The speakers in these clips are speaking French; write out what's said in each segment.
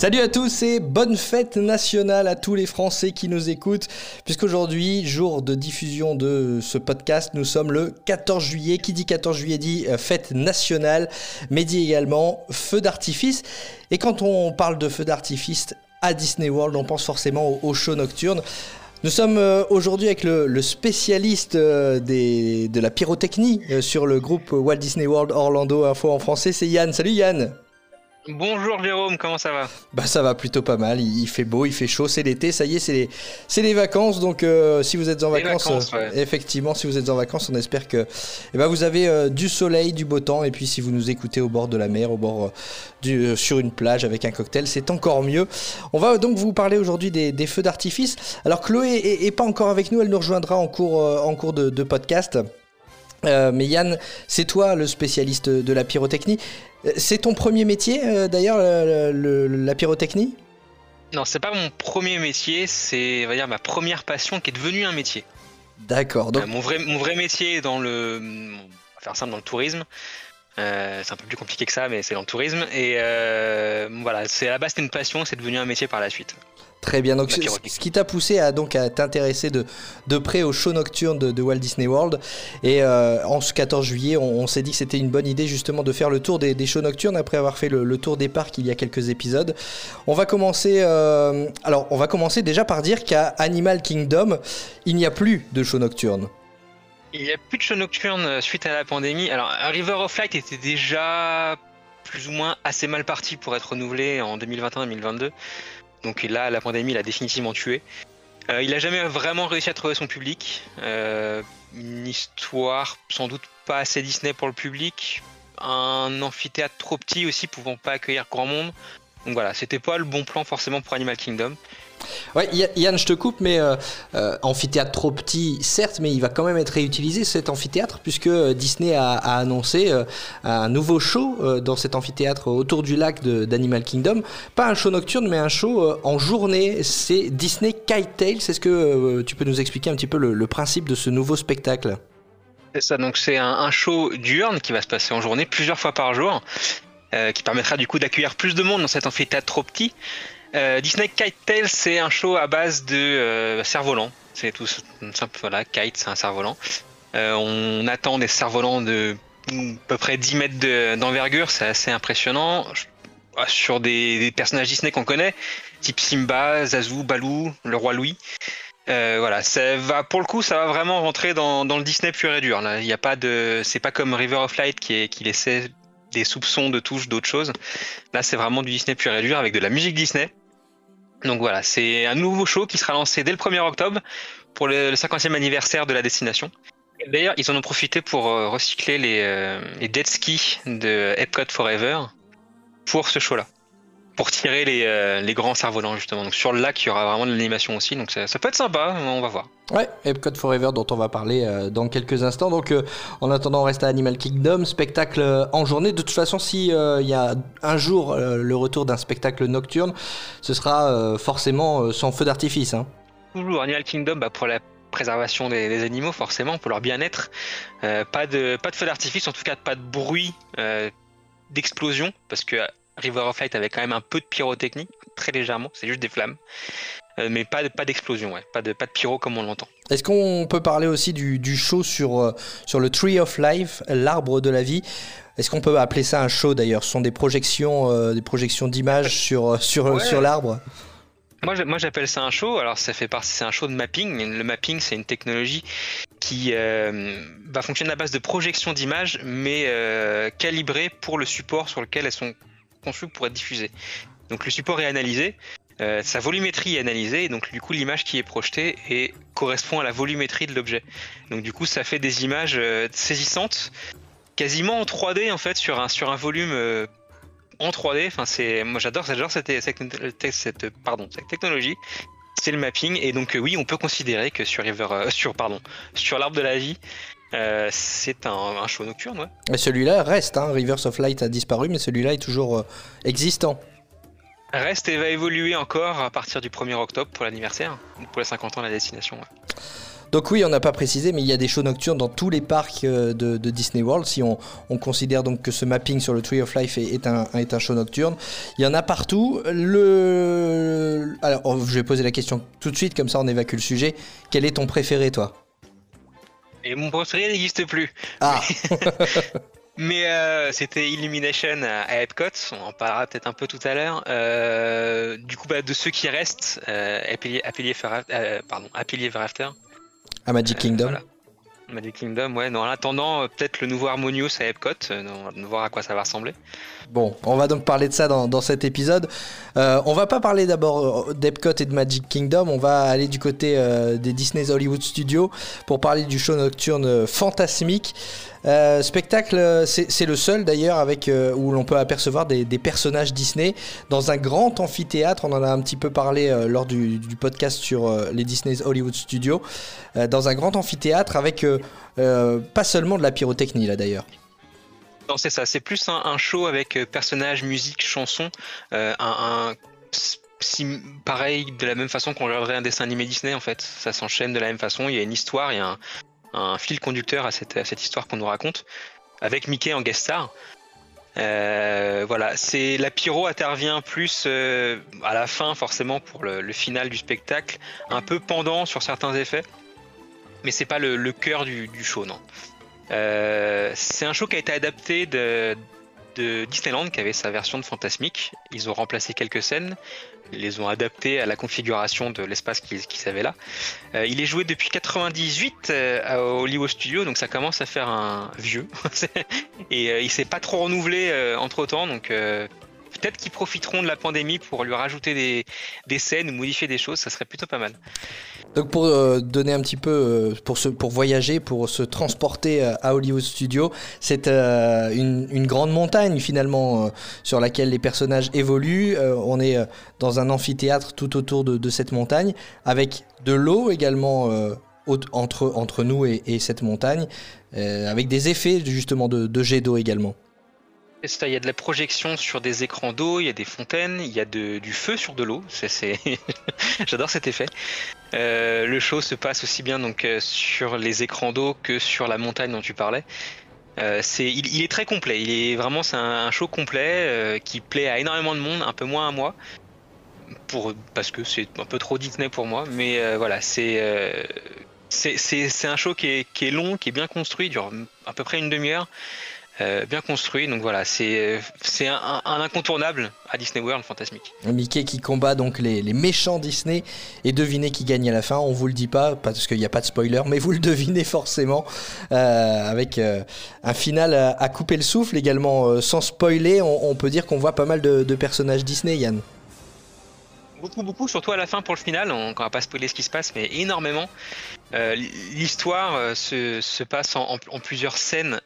Salut à tous et bonne fête nationale à tous les Français qui nous écoutent, puisqu'aujourd'hui, jour de diffusion de ce podcast, nous sommes le 14 juillet. Qui dit 14 juillet dit euh, fête nationale, mais dit également feu d'artifice. Et quand on parle de feu d'artifice à Disney World, on pense forcément au, au show nocturne. Nous sommes euh, aujourd'hui avec le, le spécialiste euh, des, de la pyrotechnie sur le groupe Walt Disney World Orlando Info en français, c'est Yann. Salut Yann Bonjour Jérôme, comment ça va? Bah ça va plutôt pas mal, il, il fait beau, il fait chaud, c'est l'été, ça y est, c'est les, c'est les vacances, donc euh, si vous êtes en Les vacances, vacances, euh, ouais. effectivement, si vous êtes en vacances, on espère que eh ben, vous avez euh, du soleil, du beau temps, et puis si vous nous écoutez au bord de la mer, au bord euh, du, sur une plage avec un cocktail, c'est encore mieux. On va donc vous parler aujourd'hui des, des feux d'artifice. Alors Chloé est, est pas encore avec nous, elle nous rejoindra en cours, en cours de, de podcast. Euh, mais Yann, c'est toi le spécialiste de la pyrotechnie. C'est ton premier métier euh, d'ailleurs, le- le- la pyrotechnie? Non, c'est pas mon premier métier, c'est va dire ma première passion qui est devenue un métier. D'accord. Donc, Euh, mon, vrai, mon vrai métier dans le. On va faire simple, dans le tourisme. Euh, c'est un peu plus compliqué que ça, mais c'est dans le tourisme. Et euh, voilà, c'est à la base c'était une passion, c'est devenu un métier par la suite. très bien. Donc, ce, qui t'a poussé à donc à t'intéresser de, de près au show nocturne de, de Walt Disney World. Et euh, en ce 14 juillet, on, on s'est dit que c'était une bonne idée justement de faire le tour des, des shows nocturnes après avoir fait le, le tour des parcs il y a quelques épisodes. On va commencer. euh, alors, on va commencer déjà par dire qu'à Animal Kingdom, il n'y a plus de show nocturne. Il n'y a plus de show nocturne euh, suite à la pandémie. Alors, River of Light était déjà plus ou moins assez mal parti pour être renouvelé en 2021-2022. Donc là, la pandémie l'a définitivement tué. Euh, il a jamais vraiment réussi à trouver son public. Euh, une histoire sans doute pas assez Disney pour le public. Un amphithéâtre trop petit aussi, pouvant pas accueillir grand monde. Donc voilà, c'était pas le bon plan forcément pour Animal Kingdom. Ouais, Ya- Yann, je te coupe, mais euh, euh, amphithéâtre trop petit, certes, mais il va quand même être réutilisé cet amphithéâtre puisque euh, Disney a, a annoncé euh, un nouveau show euh, dans cet amphithéâtre autour du lac de- d'Animal Kingdom. Pas un show nocturne, mais un show euh, en journée. C'est Disney Kite Tales. Est-ce que euh, tu peux nous expliquer un petit peu le, le principe de ce nouveau spectacle? C'est ça, donc c'est un, un show diurne qui va se passer en journée plusieurs fois par jour, euh, qui permettra du coup d'accueillir plus de monde dans cet amphithéâtre trop petit. Euh, Disney Kite Tales, c'est un show à base de euh, cerfs-volants. C'est tout simple, voilà, kite, c'est un cerf-volant. Euh, on attend des cerfs-volants de mm, à peu près 10 mètres de- d'envergure, c'est assez impressionnant. Ah, Sur des, des personnages Disney qu'on connaît, type Simba, Zazu, Baloo, le roi Louis. Euh, voilà, ça va pour le coup, ça va vraiment rentrer dans, dans le Disney pur et dur. Là, il y a pas de, c'est pas comme River of Light qui, est, qui laissait des soupçons de touches d'autres choses. Là, c'est vraiment du Disney pur et dur avec de la musique Disney. Donc voilà, c'est un nouveau show qui sera lancé dès le 1er octobre pour le, le 50e anniversaire de la destination. D'ailleurs, ils en ont profité pour euh, recycler les, euh, les jet skis de Epcot Forever pour ce show-là. Pour tirer les, euh, les grands cerfs-volants, justement. Donc sur le lac, il y aura vraiment de l'animation aussi. Donc ça, ça peut être sympa, on va voir. Ouais, Epcot Forever dont on va parler euh, dans quelques instants. Donc euh, en attendant, on reste à Animal Kingdom, spectacle en journée. De toute façon, si il y a un jour le retour d'un spectacle nocturne, ce sera forcément sans feu d'artifice. Hein. Toujours Animal Kingdom bah, pour la préservation des, des animaux, forcément, pour leur bien-être. Pas, de, pas de feu d'artifice, en tout cas pas de bruit d'explosion, parce que River of Light avait quand même un peu de pyrotechnie, très légèrement, c'est juste des flammes. Euh, mais pas, de- pas d'explosion, ouais. pas, de, pas de pyro comme on l'entend. Est-ce qu'on peut parler aussi du, du show sur, euh, sur le Tree of Life, l'arbre de la vie? Est-ce qu'on peut appeler ça un show d'ailleurs? Ce sont des projections, euh, des projections d'images sur, sur, Ouais. sur l'arbre Moi, moi j'appelle ça un show. Alors, ça fait partie, c'est un show de mapping. Le mapping, c'est une technologie qui euh, va fonctionner à base de projection d'images, mais euh, calibrée pour le support sur lequel elles sont conçues pour être diffusées. Donc, le support est analysé, euh, sa volumétrie est analysée, et donc du coup, l'image qui est projetée correspond à la volumétrie de l'objet. Donc, du coup, ça fait des images euh, saisissantes, quasiment en 3D en fait, sur un sur un volume. euh, en 3D, enfin moi j'adore, cette, cette, cette- cette technologie. C'est le mapping et donc oui, on peut considérer que sur River, sur pardon, sur l'arbre de la vie, Euh, c'est un, un show nocturne, ouais. Et celui-là reste, hein. Rivers of Light a disparu, mais celui-là est toujours euh, existant. Reste et va évoluer encore à partir du 1er octobre pour l'anniversaire, pour les 50 ans de la destination. ouais. Donc oui, on n'a pas précisé, mais il y a des shows nocturnes dans tous les parcs euh, de, de Disney World. Si on, on considère donc que ce mapping sur le Tree of Life est, est un, est un show nocturne, il y en a partout. Le, alors, oh, je vais poser la question tout de suite, comme ça on évacue le sujet. Quel est ton préféré, toi? Et mon préféré n'existe plus. Ah, Mais euh, c'était Illumination à, Epcot, on en parlera peut-être un peu tout à l'heure. Euh, du coup, bah, de ceux qui restent, euh, euh, pardon, Happily Ever After, à Magic Kingdom. voilà. Magic Kingdom, ouais. Non, en attendant, euh, peut-être le nouveau Harmonious à Epcot, euh, on va voir à quoi ça va ressembler. Bon, on va donc parler de ça dans, dans cet épisode. Euh, on va pas parler d'abord euh, d'Epcot et de Magic Kingdom, on va aller du côté euh, des Disney's Hollywood Studios pour parler du show nocturne euh, fantasmique. Euh, spectacle, euh, c'est le seul d'ailleurs avec euh, où l'on peut apercevoir des, personnages Disney dans un grand amphithéâtre. On en a un petit peu parlé lors du, podcast sur les Disney's Hollywood Studios. Dans un grand amphithéâtre avec pas seulement de la pyrotechnie là d'ailleurs. Non, c'est ça. C'est plus un, show avec personnages, musique, chansons. pareil, de la même façon qu'on regarderait un dessin animé Disney, en fait. Ça s'enchaîne de la même façon. Il y a une histoire, il y a un, un fil conducteur à cette, cette histoire qu'on nous raconte. Avec Mickey en guest star. Euh, voilà, c'est la pyro intervient plus euh, à la fin forcément pour le, final du spectacle, un peu pendant sur certains effets, mais c'est pas le, cœur du, show, non. Euh, c'est un show qui a été adapté de, de Disneyland, qui avait sa version de Fantasmic. Ils ont remplacé quelques scènes, ils les ont adaptées à la configuration de l'espace qu'ils avaient là. Euh, il est joué depuis 98 euh, à Hollywood Studios, donc ça commence à faire un vieux. Et euh, il s'est pas trop renouvelé entre temps, donc peut-être qu'ils profiteront de la pandémie pour lui rajouter des, des scènes ou modifier des choses, ça serait plutôt pas mal. Donc pour euh, donner un petit peu, euh, pour, se, pour voyager, pour se transporter euh, à Hollywood Studios, c'est une, une grande montagne finalement sur laquelle les personnages évoluent. On est dans un amphithéâtre tout autour de, cette montagne, avec de l'eau également entre, entre nous et, et cette montagne, avec des effets justement de, de jet d'eau également. Il y a de la projection sur des écrans d'eau, il y a des fontaines, il y a du feu sur de l'eau. J'adore cet effet. Euh, le show se passe aussi bien donc euh, sur les écrans d'eau que sur la montagne dont tu parlais. Euh, il, est très complet. Il est vraiment c'est un, show complet qui plaît à énormément de monde, un peu moins à moi, parce que c'est un peu trop Disney pour moi. Mais voilà, c'est un show qui est, qui est long, qui est bien construit, dure à peu près une demi-heure. Euh, bien construit. Donc voilà, c'est un, incontournable à Disney World fantasmique. Mickey qui combat donc les, les méchants Disney et devinez qui gagne à la fin. On vous le dit pas parce qu'il n'y a pas de spoiler, mais vous le devinez forcément euh, avec euh, un final à, à couper le souffle également. sans spoiler, on, on peut dire qu'on voit pas mal de, de personnages Disney, Yann. Beaucoup, beaucoup, surtout à la fin pour le final. On ne va pas spoiler ce qui se passe, mais énormément. Euh, L'histoire se, se passe en, en- en plusieurs scènes,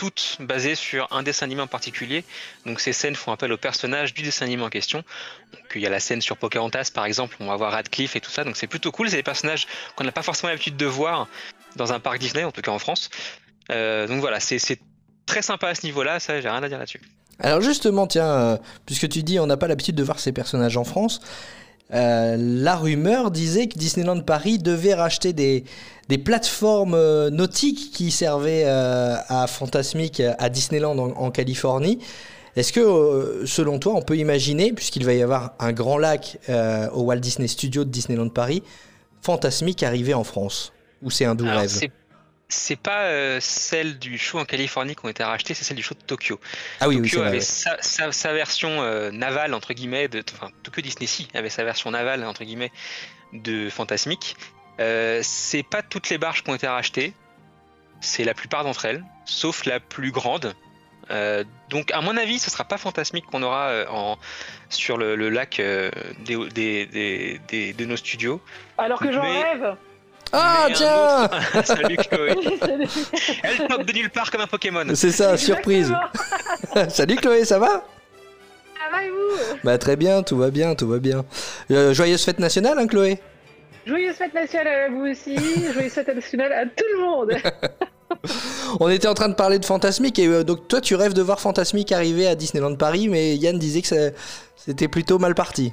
toutes basées sur un dessin animé en particulier. Donc ces scènes font appel aux personnages du dessin animé en question. Donc il y a la scène sur Pocahontas par exemple, on va voir Radcliffe et tout ça. Donc c'est plutôt cool. C'est des personnages qu'on n'a pas forcément l'habitude de voir dans un parc Disney, en tout cas en France. Euh, donc voilà, c'est c'est très sympa à ce niveau-là. Ça, j'ai rien à dire là-dessus. Alors justement, tiens, euh, puisque tu dis on n'a pas l'habitude de voir ces personnages en France, euh, la rumeur disait que Disneyland Paris devait racheter des, des plateformes euh, nautiques qui servaient euh, à Fantasmic à Disneyland en, en Californie. Est-ce que, euh, selon toi, on peut imaginer, puisqu'il va y avoir un grand lac euh, au Walt Disney Studio de Disneyland Paris, Fantasmic arriver en France? Ou c'est un doux Alors, rêve? c'est pas euh, celle du show en Californie qui ont été rachetées, c'est celle du show de Tokyo. Ah oui, oui, Tokyo vrai. avait sa, sa- sa version euh, navale entre guillemets, de, enfin Tokyo Disney Sea avait sa version navale entre guillemets de Fantasmic. Euh, c'est pas toutes les barges qui ont été rachetées, c'est la plupart d'entre elles, sauf la plus grande. Euh, donc à mon avis, ce sera pas Fantasmic qu'on aura euh, en, sur le, le lac euh, des, des- des- des- de nos studios. Alors que j'en Mais- rêve Ah, Mais tiens autre- Salut Chloé. Elle pop de nulle part comme un Pokémon. C'est ça, surprise. Salut Chloé, ça va? Ça va et vous? Bah très bien, tout va bien, tout va bien. Euh, joyeuse fête nationale, hein, Chloé? Joyeuse fête nationale à vous aussi, joyeuse fête nationale à tout le monde On était en train de parler de Fantasmic et euh, donc toi tu rêves de voir Fantasmic arriver à Disneyland Paris, mais Yann disait que ça- c'était plutôt mal parti.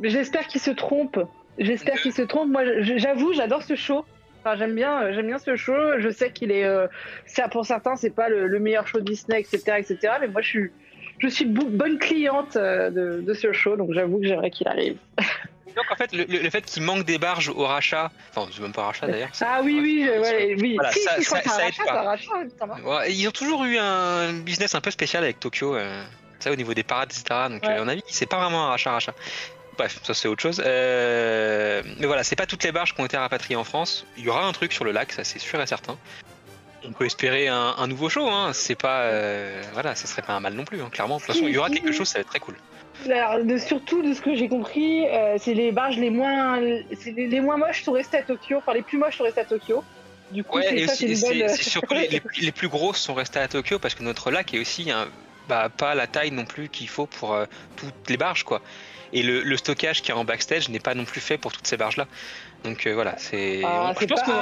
Mais J'espère qu'il se trompe. J'espère qu'il se trompe. Moi, j'avoue, j'adore ce show. Enfin, j'aime bien, euh, j'aime bien ce show. Je sais qu'il est, euh, ça pour certains, c'est pas le, le meilleur show Disney, etc., etc. Mais moi, je suis, je suis bo- bonne cliente euh, de, de ce show, donc j'avoue que j'aimerais qu'il arrive. Donc en fait, le, le- fait qu'il manque des barges au rachat, enfin c'est même pas rachat d'ailleurs. Ah oui, oui, ouais, oui. Voilà, si, ça- si, je crois ça- que c'est un ça aide rachat, pas. c'est un rachat, ça va. Ouais, ils ont toujours eu un business un peu spécial avec Tokyo, euh, ça au niveau des parades, etc. Donc Ouais. euh, à mon avis, c'est pas vraiment un rachat rachat. Bref, ça c'est autre chose. Euh, mais voilà, c'est pas toutes les barges qui ont été rapatriées en France. Il y aura un truc sur le lac, ça c'est sûr et certain. On peut espérer un, un nouveau show, hein. C'est pas, euh, voilà, ça serait pas un mal non plus, hein, clairement. De toute façon, il y aura quelque chose, ça va être très cool. Alors, de- surtout de ce que j'ai compris, euh, c'est les barges les moins, les, les moins moches sont restées à Tokyo, enfin les plus moches sont restées à Tokyo. Du coup, Ouais, c'est et ça, aussi, c'est bonne. surtout les, les plus grosses sont restées à Tokyo parce que notre lac est aussi un- bah, pas la taille non plus qu'il faut pour euh, toutes les barges, quoi. Et le, le stockage qui est en backstage n'est pas non plus fait pour toutes ces barges-là. Donc euh, voilà, c'est. Ah, c'est aura, quoi.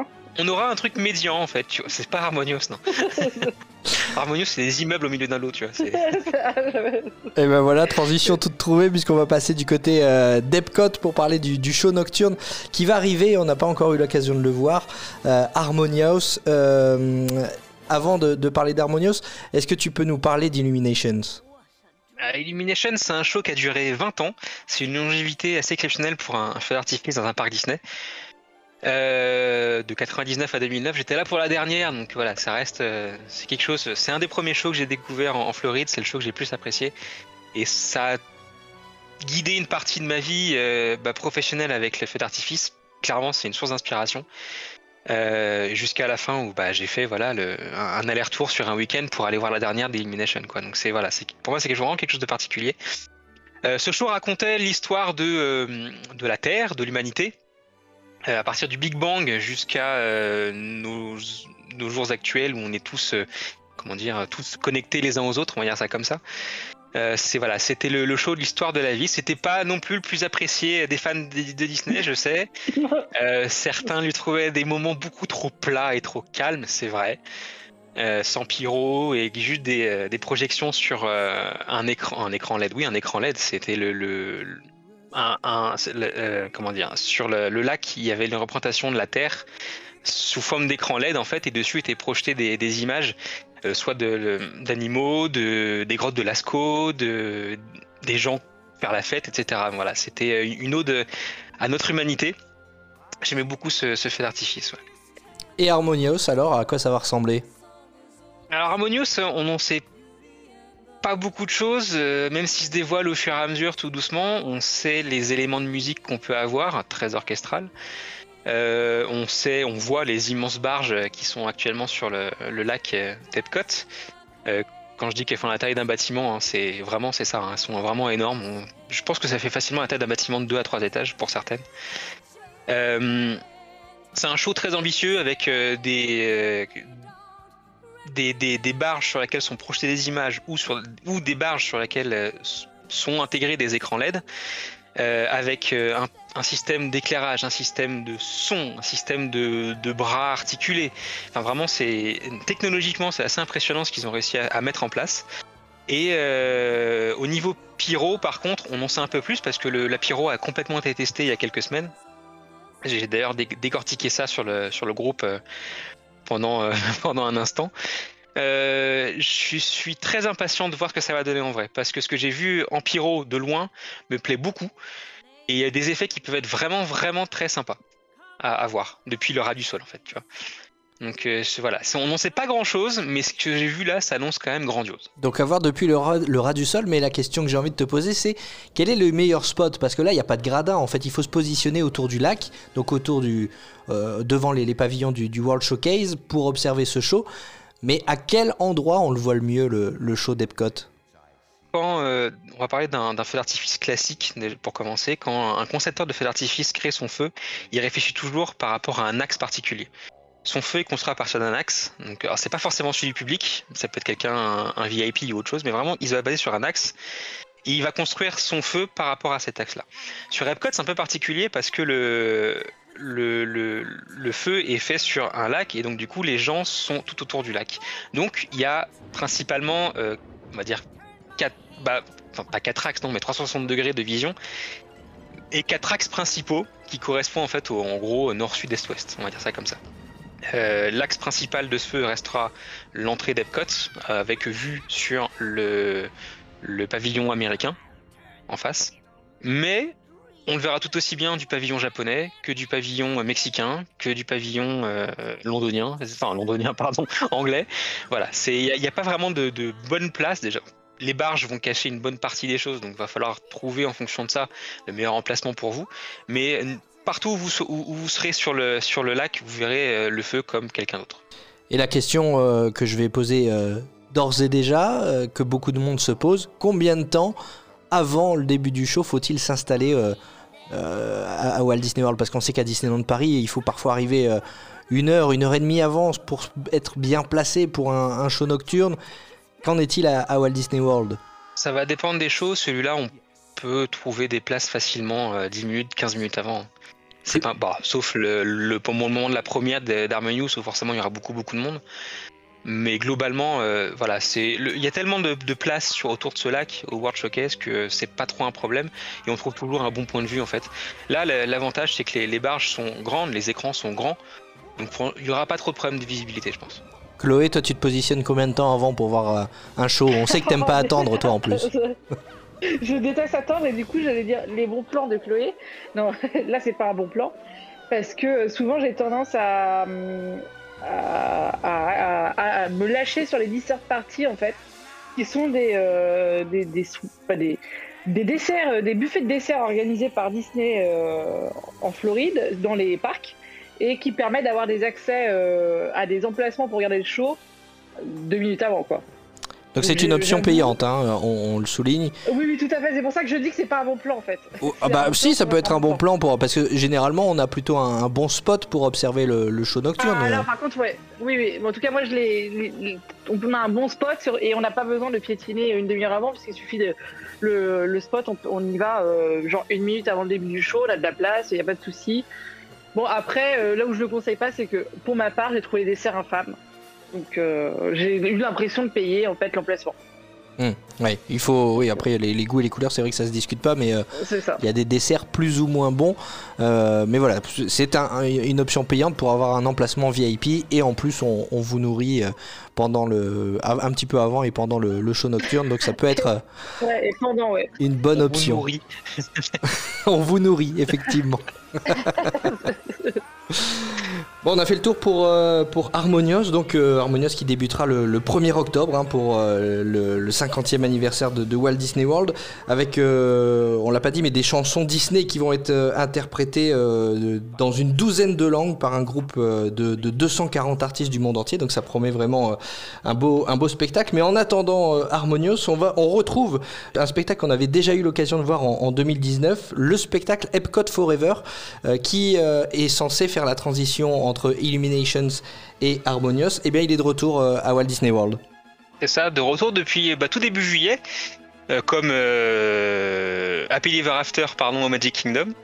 hein. on aura un truc médian en fait. tu vois. C'est pas harmonious, non. harmonious, c'est des immeubles au milieu d'un lot, tu vois. Et ben voilà, transition toute trouvée puisqu'on va passer du côté euh, d'Epcot pour parler du, du show nocturne qui va arriver, on n'a pas encore eu l'occasion de le voir, euh, Harmonious. Euh, avant de, de parler d'Harmonious, est-ce que tu peux nous parler d'Illuminations? Euh, Illumination, c'est un show qui a duré 20 ans. C'est une longévité assez exceptionnelle pour un, feu d'artifice dans un parc Disney. Euh, de 99 à 2009, j'étais là pour la dernière, donc voilà, ça reste, euh, c'est quelque chose. C'est un des premiers shows que j'ai découvert en, Floride, c'est le show que j'ai le plus apprécié, et ça a guidé une partie de ma vie euh, bah, professionnelle avec les feux d'artifice. Clairement, c'est une source d'inspiration. Euh, jusqu'à la fin où bah, j'ai fait voilà le, un, aller-retour sur un week-end pour aller voir la dernière d'Illumination quoi. Donc c'est voilà, c'est pour moi c'est vraiment quelque chose de particulier. Euh, ce show racontait l'histoire de euh, de la Terre, de l'humanité, euh, à partir du Big Bang jusqu'à euh, nos, nos jours actuels où on est tous comment dire tous connectés les uns aux autres, on va dire ça comme ça. Euh, c'est voilà, c'était le, le show de l'histoire de la vie. C'était pas non plus le plus apprécié des fans de, de Disney, je sais. Euh, certains lui trouvaient des moments beaucoup trop plats et trop calmes, c'est vrai. Euh, sans pyro et juste des, des projections sur un écran, un écran LED. Oui, un écran LED. C'était le, le, le- un, un- c'est le- comment dire, sur le, lac, il y avait une représentation de la Terre sous forme d'écran LED en fait, et dessus étaient projetées des, des images, soit de- le- d'animaux, de, des grottes de Lascaux, de, des gens faire la fête, etc. Voilà, c'était euh, une ode à notre humanité. J'aimais beaucoup ce, ce fait d'artifice. ouais. Et Harmonious, alors, à quoi ça va ressembler? Alors Harmonious, on n'en sait pas beaucoup de choses, euh, même s'il se dévoile au fur et à mesure tout doucement. On sait les éléments de musique qu'on peut avoir, très orchestral. Euh, on voit les immenses barges euh, qui sont actuellement sur le, lac euh, d'Epcot. Euh, quand je dis qu'elles font la taille d'un bâtiment, hein, c'est vraiment c'est ça. hein, elles sont vraiment énormes. Je pense que ça fait facilement la taille d'un bâtiment de 2 à 3 étages pour certaines. Euh, c'est un show très ambitieux avec euh, des, euh, barges sur lesquelles sont projetées des images ou, ou des barges sur lesquelles euh, sont intégrés des écrans LED euh, avec euh, un, un système d'éclairage, un système de son, un système de, de bras articulés. Enfin, vraiment, c'est technologiquement, c'est assez impressionnant ce qu'ils ont réussi à, à mettre en place. Et euh, au niveau pyro, par contre, on en sait un peu plus parce que le, la pyro a complètement été testée il y a quelques semaines. J'ai d'ailleurs dé- décortiqué ça sur le, sur le groupe euh, pendant, euh, pendant un instant. Euh, je suis très impatient de voir ce que ça va donner en vrai parce que ce que j'ai vu en pyro de loin me plaît beaucoup et il y a des effets qui peuvent être vraiment vraiment très sympas à, voir depuis le ras du sol en fait tu vois. Donc euh, voilà. On n'en sait pas grand chose mais ce que j'ai vu là ça annonce quand même grandiose. Donc à voir depuis le ras, du sol, mais la question que j'ai envie de te poser c'est quel est le meilleur spot? Parce que là il n'y a pas de gradin, en fait il faut se positionner autour du lac, donc autour du, euh, devant les, les pavillons du, du World Showcase pour observer ce show. Mais à quel endroit on le voit le mieux le, show d'Epcot? Quand euh, on va parler d'un feu d'artifice classique pour commencer, quand un concepteur de feu d'artifice crée son feu, il réfléchit toujours par rapport à un axe particulier. Son feu est construit à partir d'un axe, donc c'est pas forcément celui du public, ça peut être quelqu'un un, un VIP ou autre chose, mais vraiment il va baser sur un axe. Et il va construire son feu par rapport à cet axe-là. Sur Epcot, c'est un peu particulier parce que le, le, feu est fait sur un lac et donc du coup les gens sont tout autour du lac. Donc il y a principalement, euh, on va dire, quatre, bah, enfin pas quatre axes non, mais 360 degrés de vision et quatre axes principaux qui correspondent en fait au, en gros nord, sud, est, ouest. On va dire ça comme ça. Euh, L'axe principal de ce feu restera l'entrée d'Epcot avec vue sur le pavillon américain en face. Mais on le verra tout aussi bien du pavillon japonais que du pavillon mexicain, que du pavillon euh, londonien, enfin londonien pardon, anglais. Voilà, il n'y a, pas vraiment de, bonne place déjà. Les barges vont cacher une bonne partie des choses, donc va falloir trouver en fonction de ça le meilleur emplacement pour vous. Mais partout où vous, serez sur le, lac, vous verrez euh, le feu comme quelqu'un d'autre. Et la question euh, que je vais poser euh, d'ores et déjà, euh, que beaucoup de monde se pose, combien de temps avant le début du show faut-il s'installer euh, à, à, Walt Disney World? Parce qu'on sait qu'à Disneyland Paris, il faut parfois arriver euh, une heure, une heure et demie avant pour être bien placé pour un, un show nocturne. Qu'en est-il à, à, Walt Disney World? Ça va dépendre des shows. Celui-là, on peut trouver des places facilement 10 minutes, 15 minutes avant. C'est pas, bah, sauf le, le, le, moment de la première d'Harmonious où forcément il y aura beaucoup beaucoup de monde. Mais globalement, euh, voilà, c'est il y a tellement de, de place sur, autour de ce lac au World Showcase que c'est pas trop un problème et on trouve toujours un bon point de vue en fait. Là, l'avantage c'est que les, les, barges sont grandes, les écrans sont grands, donc il y aura pas trop de problème de visibilité, je pense. Chloé, toi, tu te positionnes combien de temps avant pour voir euh, un show? On sait que t'aimes pas attendre, toi, en plus. je déteste attendre et du coup, j'allais dire les bons plans de Chloé. Non, là, c'est pas un bon plan parce que souvent, j'ai tendance à à, à, à, me lâcher sur les dessert parties en fait, qui sont des, euh, des, des, des, des, desserts, des buffets de desserts organisés par Disney euh, en Floride dans les parcs et qui permettent d'avoir des accès euh, à des emplacements pour regarder le show deux minutes avant quoi. Donc c'est une option payante, hein, on, on, le souligne. Oui, oui, tout à fait. C'est pour ça que je dis que c'est pas un bon plan en fait. Oh, ah bah si, ça peut être un bon plan pour parce que généralement on a plutôt un, un bon spot pour observer le, le show nocturne. Ah, alors par contre, ouais, oui, oui. Bon, en tout cas, moi je l'ai, on a un bon spot sur, et on n'a pas besoin de piétiner une demi-heure avant puisqu'il suffit de le, le spot, on, on, y va euh, genre une minute avant le début du show, là de la place, il y a pas de souci. Bon après, euh, là où je le conseille pas, c'est que pour ma part, j'ai trouvé les desserts infâmes. Donc euh, j'ai eu l'impression de payer en fait l'emplacement. Mmh, ouais, il faut. Oui, après les, les, goûts et les couleurs, c'est vrai que ça se discute pas, mais euh, il y a des desserts plus ou moins bons. Euh, mais voilà, c'est un, une option payante pour avoir un emplacement VIP et en plus on, on vous nourrit pendant le, un petit peu avant et pendant le, le show nocturne, donc ça peut être ouais, et pendant, ouais. une bonne on option. Vous on vous nourrit effectivement. Bon, on a fait le tour pour, euh, pour Harmonious, donc euh, qui débutera le, le 1er octobre hein, pour euh, le, le, 50e anniversaire de, Walt Disney World, avec, euh, on l'a pas dit, mais des chansons Disney qui vont être interprétées dans une douzaine de langues par un groupe de, de, 240 artistes du monde entier, donc ça promet vraiment un, beau, spectacle. Mais en attendant Harmonious, on, va, on retrouve un spectacle qu'on avait déjà eu l'occasion de voir en, 2019, le spectacle Epcot Forever, qui est censé faire la transition entre Illuminations et Harmonious, eh bien il est de retour euh, à Walt Disney World. C'est ça, de retour depuis bah, tout début juillet, euh, comme euh, Happy Ever After pardon, au Magic Kingdom.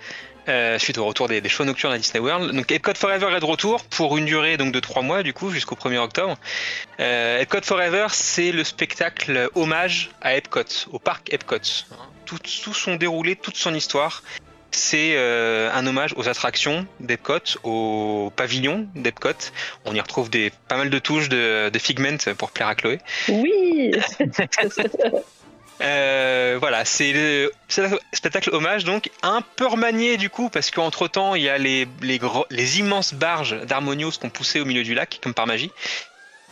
Euh, suite au retour des, des, shows nocturnes à Disney World. Donc Epcot Forever est de retour pour une durée donc de 3 mois du coup jusqu'au 1er octobre. Euh, Epcot Forever c'est le spectacle hommage à Epcot, au parc Epcot. Tout son déroulé, toute son histoire c'est euh, un hommage aux attractions d'Epcot, au pavillon d'Epcot. On y retrouve des, pas mal de touches de, de Figment pour plaire à Chloé. Oui euh, Voilà, c'est le spectacle hommage, donc un peu remanié du coup, parce qu'entre temps, il y a les, les, gros, les immenses barges d'Harmonious qu'on poussait au milieu du lac, comme par magie.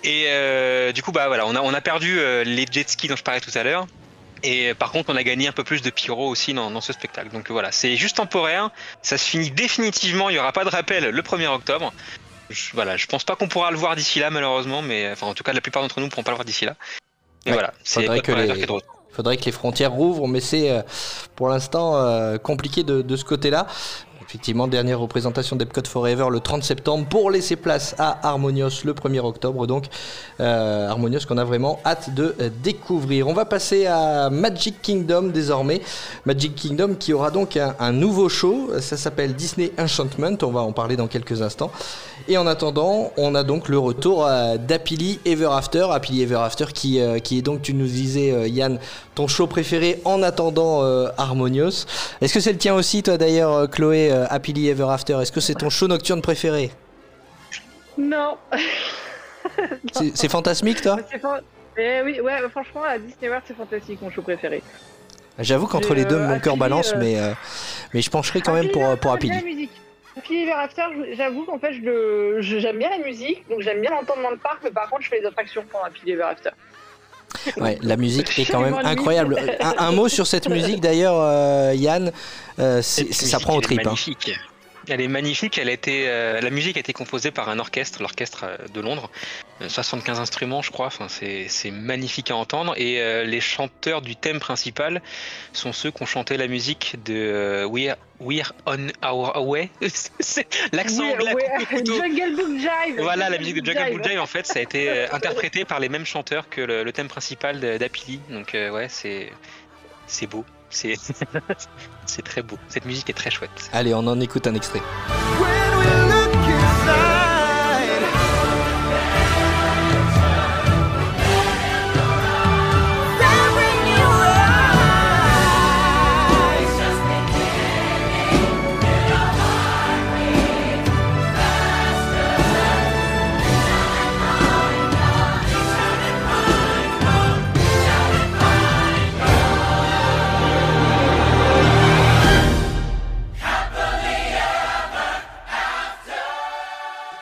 Et euh, du coup, bah voilà, on a, on a perdu euh, les jet skis dont je parlais tout à l'heure. Et par contre, on a gagné un peu plus de pyro aussi dans, dans ce spectacle. Donc voilà, c'est juste temporaire. Ça se finit définitivement. Il n'y aura pas de rappel le 1er octobre. Je, voilà, je pense pas qu'on pourra le voir d'ici là, malheureusement. Mais enfin, en tout cas, la plupart d'entre nous ne pourront pas le voir d'ici là. Ouais, voilà, c'est que les... faudrait que les frontières rouvrent, mais c'est pour l'instant euh, compliqué de, de, ce côté-là. Effectivement, dernière représentation d'Epcot Forever le 30 septembre pour laisser place à Harmonios le 1er octobre. Donc, euh, qu'on a vraiment hâte de découvrir. On va passer à Magic Kingdom désormais. Magic Kingdom qui aura donc un, nouveau show. Ça s'appelle Disney Enchantment. On va en parler dans quelques instants. Et en attendant, on a donc le retour euh, d'Happily Ever After. Happily Ever After qui, euh, qui est donc, tu nous disais, euh, Yann, ton show préféré en attendant euh, Harmonios. Est-ce que c'est le tien aussi, toi d'ailleurs, euh, Chloé, euh, Happily Ever After? Est-ce que c'est ton show nocturne préféré? Non. C'est c'est fantasmique, toi? Fan- Eh oui, ouais, bah, franchement, à Disney World, c'est fantastique, mon show préféré. J'avoue qu'entre les deux, euh, mon cœur balance, mais, mais je pencherai quand même pour, pour Happily. Ever After, j'avoue qu'en fait, le- j'aime bien la musique, donc j'aime bien l'entendre dans le parc, mais par contre, je fais les attractions pendant Happily Ever After. Ouais, la musique est quand même incroyable. Un, un mot sur cette musique d'ailleurs, euh, Yann. euh, c'est- ça prend au elle est trip. hein. Magnifique. Elle est magnifique. Elle a été, euh, la musique a été composée par un orchestre, l'orchestre de Londres. Euh, 75 instruments, je crois. Enfin, c'est c'est magnifique à entendre. Et euh, les chanteurs du thème principal sont ceux qui ont chanté la musique de euh, We're, We're on Our Way. C'est- L'accent anglais. Jungle Book Jive Voilà, la musique de Jungle Book Jive. En fait, ça a été euh, interprété par les mêmes chanteurs que le, le thème principal d'Apili. Donc, euh, ouais, c'est c'est beau. C'est c'est très beau. Cette musique est très chouette. Allez, on en écoute un extrait. When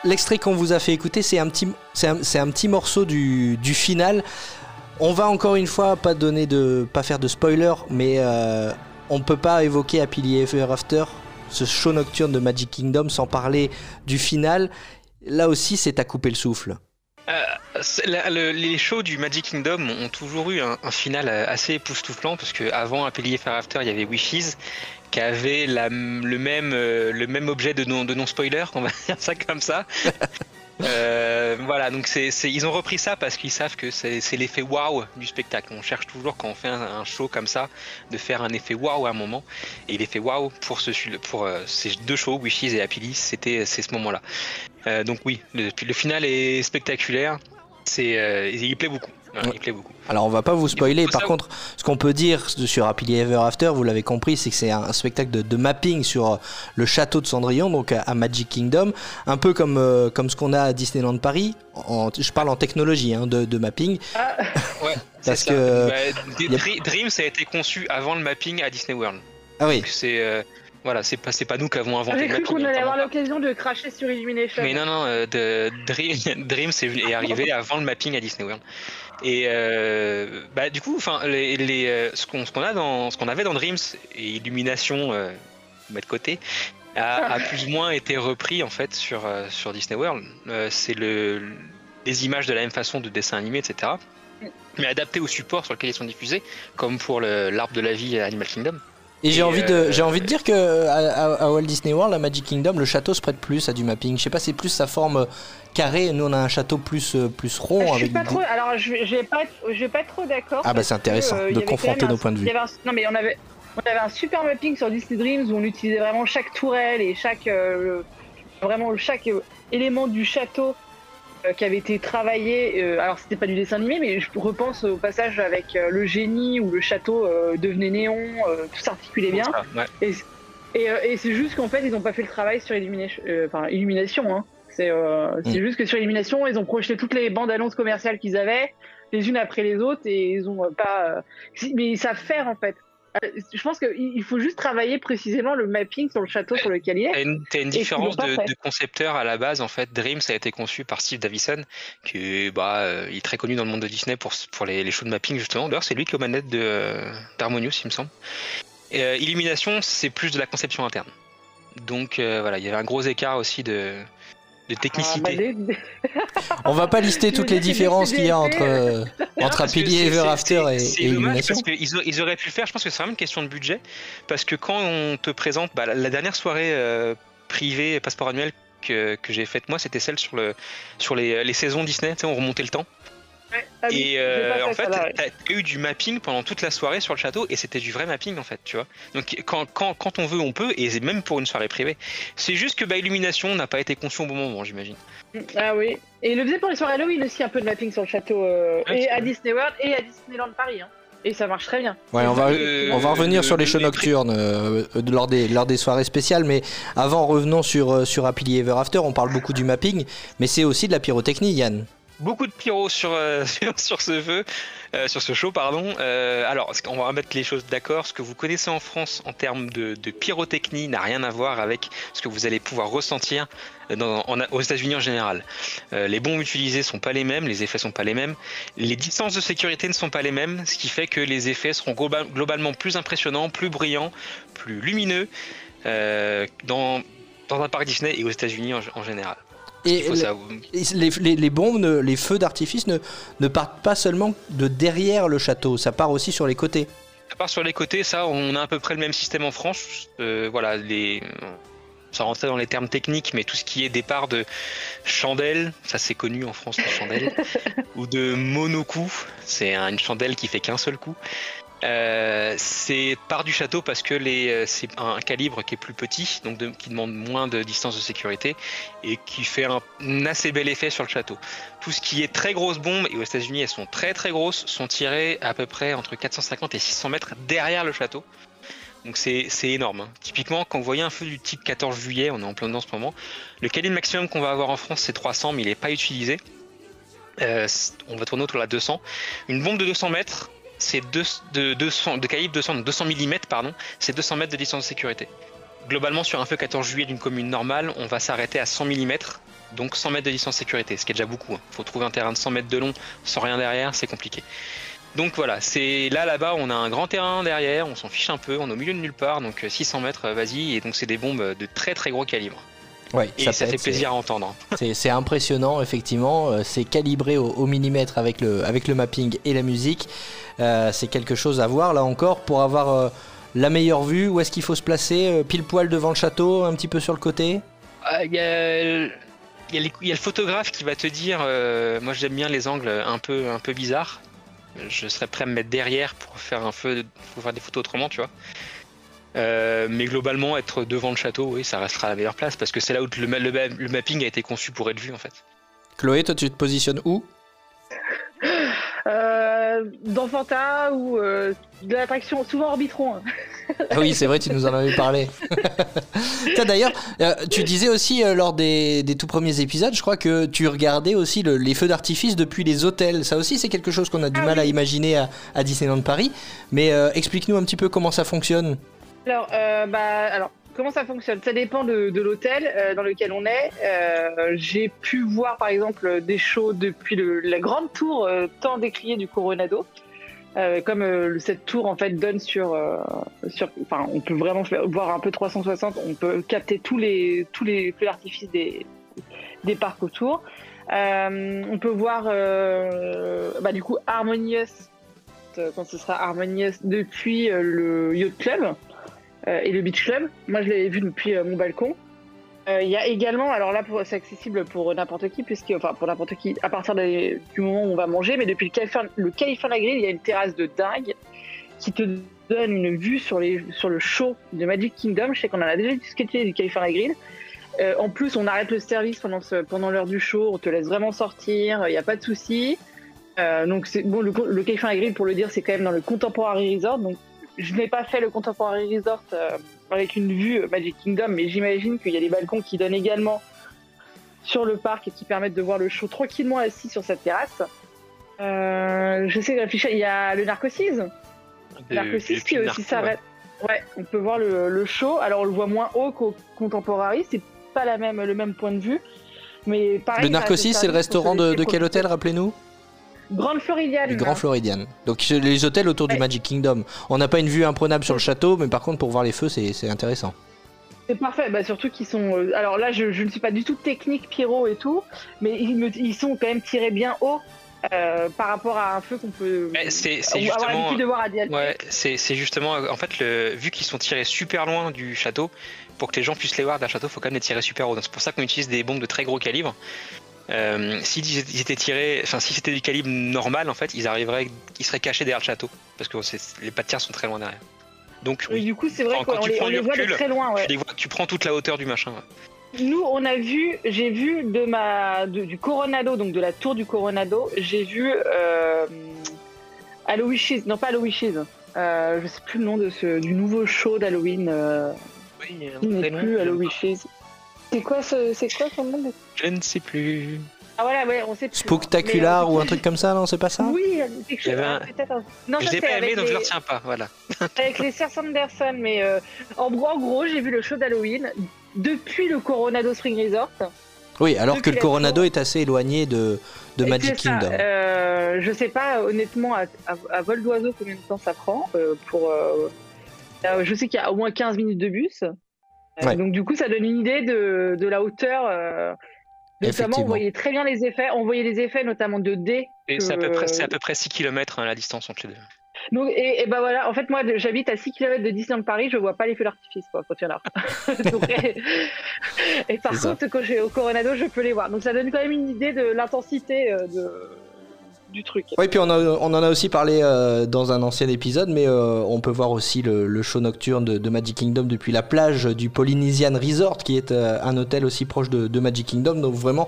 L'extrait qu'on vous a fait écouter, c'est un petit, c'est un, petit morceau du, final. On va encore une fois pas donner de, pas faire de spoiler, mais euh, on peut pas évoquer Happily Ever After, ce show nocturne de Magic Kingdom, sans parler du final. Là aussi, c'est à couper le souffle. Le- les shows du Magic Kingdom ont toujours eu un, final euh, assez époustouflant parce que avant Happily Ever After, il y avait Wishes qui avait la- le même euh, le même objet de non de non spoiler, on va dire ça comme ça. Euh, voilà, donc c'est c'est- ils ont repris ça parce qu'ils savent que c'est c'est l'effet waouh du spectacle. On cherche toujours quand on fait un, un show comme ça de faire un effet waouh à un moment. Et l'effet waouh pour ce pour euh, ces deux shows, Wishes et Happily, c'était c'est ce moment-là. Euh, donc oui, le, le final est spectaculaire. C'est, il plaît beaucoup. Voilà, Ouais. Il plaît beaucoup. Alors on va pas vous spoiler, par contre, ce qu'on peut dire sur Happily Ever After, vous l'avez compris, c'est que c'est un spectacle de, de mapping sur euh, le château de Cendrillon, donc à, à Magic Kingdom, un peu comme, euh, comme ce qu'on a à Disneyland Paris, en- je parle en technologie hein, de, de mapping. Ouais. Parce ça. que- Bah, a- Dre- Dream, ça a été conçu avant le mapping à Disney World. Ah oui, c'est, euh, voilà, c'est pas, c'est pas nous qui avons inventé J'ai le cru mapping. qu'on allait notamment. avoir l'occasion de cracher sur Illumination. Mais non, non, euh, de, Dream, Dream c'est est arrivé avant le mapping à Disney World. Et euh, bah, du coup, enfin, les, les, euh, ce qu'on a dans ce qu'on avait dans Dreams et Illumination, euh, mettre de côté, a, a plus ou moins été repris en fait sur euh, sur Disney World. Euh, c'est le les images de la même façon de dessin animé, etc. Mais adapté au support sur lequel ils sont diffusés, comme pour l'arbre de la vie à Animal Kingdom. Et j'ai envie, de, euh, j'ai envie de dire que à, Walt Disney World, à Magic Kingdom, le château se prête plus à du mapping. Je sais pas, c'est plus sa forme euh, carrée, nous on a un château plus, euh, plus rond. je suis avec pas des- trop. Alors, je pas, vais pas trop d'accord. Ah bah c'est intéressant que, euh, de confronter nos un- points de vue. un- non mais on avait, on avait un super mapping sur Disney Dreams où on utilisait vraiment chaque tourelle et chaque, euh, vraiment chaque élément du château qui avait été travaillé. euh, alors c'était pas du dessin animé, mais je repense au passage avec euh, le génie où le château euh, devenait néon, euh, tout s'articulait bien. Ah, ouais. Et, euh, et c'est juste qu'en fait, ils n'ont pas fait le travail sur Illumination. euh, Enfin, Illumination, hein. C'est euh, Mm. juste que sur Illumination, ils ont projeté toutes les bandes annonces commerciales qu'ils avaient, les unes après les autres, et ils ont euh, pas. euh, Mais ils savent faire, en fait. Euh, Je pense qu'il il faut juste travailler précisément le mapping sur le château sur lequel il est. une, t'as une Et ils différence de, concepteur à la base en fait. Dream ça a été conçu par Steve Davison, qui bah, euh, il est très connu dans le monde de Disney pour, pour les, les shows de mapping justement. D'ailleurs c'est lui qui est aux manettes euh, d'Harmonious il me semble. Et, euh, Illumination c'est plus de la conception interne. Donc voilà, il y avait un gros écart aussi de, de Ah, technicité. bah, les- On va pas lister toutes les différences qu'il y a entre, euh, entre Ever After et, et Illumination. parce qu'ils ils auraient pu le faire. Je pense que c'est vraiment une question de budget. Parce que quand on te présente bah, la, la dernière soirée euh, privée passeport annuel que, que j'ai faite moi, c'était celle sur, le, sur les, les saisons Disney. Tu sais, on remontait le temps. Ah oui, et euh, en fait, ça, là, ouais. t'as eu du mapping pendant toute la soirée sur le château et c'était du vrai mapping en fait, tu vois. Donc quand, quand, quand on veut, on peut et c'est même pour une soirée privée. C'est juste que bah, Illumination n'a pas été conçu au bon moment, j'imagine. Ah oui. Et il le faisait pour les soirées Halloween aussi, un peu de mapping sur le château. euh, Ouais, et à vrai. Disney World et à Disneyland Paris. Hein. Et ça marche très bien. Ouais, on va, Euh, on va revenir sur les shows nocturnes euh, euh, lors, des, lors des soirées spéciales, mais avant, revenons sur, euh, sur Happily Ever After. On parle beaucoup du mapping, mais c'est aussi de la pyrotechnie, Yann. Beaucoup de pyro sur, euh, sur, ce vœu, euh, sur ce show, pardon. Euh, alors, qu'on va mettre les choses d'accord? Ce que vous connaissez en France en termes de, pyrotechnie n'a rien à voir avec ce que vous allez pouvoir ressentir aux États-Unis en général. Euh, les bombes utilisées sont pas les mêmes, les effets sont pas les mêmes, les distances de sécurité ne sont pas les mêmes, ce qui fait que les effets seront globa- globalement plus impressionnants, plus brillants, plus lumineux euh, dans, dans un parc Disney et aux États-Unis en général. Et ça- les, les- les bombes, ne- les feux d'artifice ne, ne partent pas seulement de derrière le château, ça part aussi sur les côtés. À part sur les côtés, ça, on a à peu près le même système en France. Euh, voilà, les... sans rentrer dans les termes techniques, mais tout ce qui est départ de chandelle, ça c'est connu en France, les chandelles, ou de monocoup, c'est un- une chandelle qui fait qu'un seul coup. Euh, c'est part du château parce que euh, c'est un calibre qui est plus petit, donc qui demande moins de distance de sécurité et qui fait un, assez bel effet sur le château. Tout ce qui est très grosses bombes, et aux États-Unis elles sont très très grosses, sont tirées à peu près entre 450 et 600 mètres derrière le château. Donc c'est énorme. hein. Typiquement, quand vous voyez un feu du type 14 juillet, on est en plein dedans en ce moment, le calibre maximum qu'on va avoir en France c'est 300, mais il n'est pas utilisé. Euh, on va tourner autour de la 200. Une bombe de 200 mètres, c'est deux- de, 200, de calibre 200, donc 200 mm, pardon, c'est 200 mètres de distance de sécurité. Globalement, sur un feu 14 juillet d'une commune normale, on va s'arrêter à 100 mm, donc 100 mètres de distance de sécurité, ce qui est déjà beaucoup. Il faut trouver un terrain de 100 mètres de long sans rien derrière, c'est compliqué. Donc voilà, c'est là là-bas, on a un grand terrain derrière, on s'en fiche un peu, on est au milieu de nulle part, donc euh, 600 mètres, euh, vas-y, et donc c'est des bombes de très très gros calibre. Ouais, Et ça, fait plaisir à entendre. hein. C'est impressionnant, effectivement. euh, C'est calibré au, au millimètre avec le, avec le mapping et la musique. Euh, c'est quelque chose à voir, là encore, pour avoir euh, la meilleure vue. Où est-ce qu'il faut se placer Euh, Pile poil devant le château, un petit peu sur le côté? Ah, Il y, a, y y le photographe qui va te dire, euh, moi j'aime bien les angles un peu, un peu bizarres. Je serais prêt à me mettre derrière pour faire un feu, pour faire des photos autrement, tu vois. Euh, mais globalement, être devant le château, oui, ça restera la meilleure place parce que c'est là où le, le mapping a été conçu pour être vu en fait. Chloé, toi, tu te positionnes où? Euh, D'Enfanta ou euh, de l'attraction, souvent Orbitron. hein. Ah oui, c'est vrai, tu nous en avais parlé. D'ailleurs, euh, tu disais aussi euh, lors des, des tout premiers épisodes, je crois que tu regardais aussi le- les feux d'artifice depuis les hôtels. Ça aussi, c'est quelque chose qu'on a du Ah mal à imaginer à, à Disneyland Paris. Mais explique-nous un petit peu comment ça fonctionne. Alors, bah, alors, comment ça fonctionne? Ça dépend de, l'hôtel euh, dans lequel on est. Euh, J'ai pu voir, par exemple, des shows depuis la grande tour euh, tant décriée du Coronado. Comme cette tour en fait donne sur, enfin, on peut vraiment voir un peu 360. On peut capter tous les tous les feux d'artifice des parcs autour. On peut voir, bah, du coup, Harmonious quand ce sera Harmonious depuis le Yacht Club et le Beach Club. Moi, je l'ai vu depuis euh, mon balcon. Euh, Il y a également, alors là, c'est accessible pour n'importe qui, puisque, enfin, pour n'importe qui, à partir du moment où on va manger, mais depuis le California, le California Grill, il y a une terrasse de dingue qui te donne une vue sur, les, sur le show de Magic Kingdom. Je sais qu'on en a déjà discuté du California Grill. Euh, en plus, on arrête le service pendant, pendant l'heure du show, on te laisse vraiment sortir, il n'y a pas de souci. Euh, donc, bon, le, le California Grill, pour le dire, c'est quand même dans le Contemporary Resort. Donc, je n'ai pas fait le Contemporary Resort euh, avec une vue Magic Kingdom, mais j'imagine qu'il y a des balcons qui donnent également sur le parc et qui permettent de voir le show tranquillement assis sur cette terrasse. Euh, je sais que réfléchir, il y a le Narcosis. Narcosis qui aussi ouais. s'arrête. Ouais, on peut voir le, le show. Alors on le voit moins haut qu'au Contemporary, c'est pas la même, le même point de vue. Mais pareil, le Narcosis, c'est le restaurant de, de quel hôtel, rappelez-nous? Grande Floridienne. Le Grand Floridian. Donc les hôtels autour du. Magic Kingdom. On n'a pas une vue imprenable sur le château, mais par contre pour voir les feux, c'est c'est intéressant. C'est parfait, bah, surtout qu'ils sont. euh, Alors là, je, je ne suis pas du tout technique pyro et tout, mais ils, me- ils sont quand même tirés bien haut euh, par rapport à un feu qu'on peut c'est- justement- l'habitude de voir à. Ouais, c'est c'est justement, en fait, le, vu qu'ils sont tirés super loin du château, pour que les gens puissent les voir d'un château, faut quand même les tirer super haut. Donc c'est pour ça qu'on utilise des bombes de très gros calibre. Euh, si ils étaient tirés, enfin si c'était du calibre normal, en fait, ils arriveraient, ils seraient cachés derrière le château, parce que les pas de tir sont très loin derrière. Donc oui, du coup, c'est vrai Quand- quand qu'on tu les, prends on du les voit de très loin. Ouais. tu, les vois- tu prends toute la hauteur du machin. ouais. Nous, on a vu, j'ai vu de ma, de- du Coronado, donc de la tour du Coronado, j'ai vu euh, Halloween non pas Halloween euh, je sais plus le nom de ce, du nouveau show d'Halloween. Euh, Oui, il n'est plus Halloween C'est quoi ce, c'est quoi son nom de- Je ne sais plus. Ah voilà, ouais, on sait plus. Spooktacular Mais, euh, ou un truc comme ça, non C'est pas ça? Oui, quelque chose. Un- Non, je ça l'ai pas aimé, avec donc je les- le retiens pas. Voilà. avec les sœurs Sanderson, mais euh, en gros, en gros, j'ai vu le show d'Halloween depuis le Coronado Spring Resort. Oui, alors que le Coronado est assez éloigné de, de Magic Kingdom. euh, je sais pas honnêtement à, à- à vol d'oiseau combien de temps ça prend euh, pour. euh, euh, je sais qu'il y a au moins 15 minutes de bus. Ouais. Donc du coup, ça donne une idée de, de la hauteur. euh, notamment, on voyait très bien les effets. On voyait les effets notamment de D. Et que- c'est à peu près, c'est à peu près 6 km la distance entre les deux. Donc, et, et ben voilà, en fait, moi, j'habite à 6 km de Disneyland Paris, je vois pas les feux d'artifice, quoi, quand il y en a. Donc, et, et par ça. contre, quand j'ai au Coronado, je peux les voir. Donc, ça donne quand même une idée de l'intensité euh, de, Oui, puis on, en a aussi parlé euh, dans un ancien épisode, mais euh, on peut voir aussi le, show nocturne de, Magic Kingdom depuis la plage du Polynesian Resort, qui est euh, un hôtel aussi proche de, Magic Kingdom. Donc vraiment,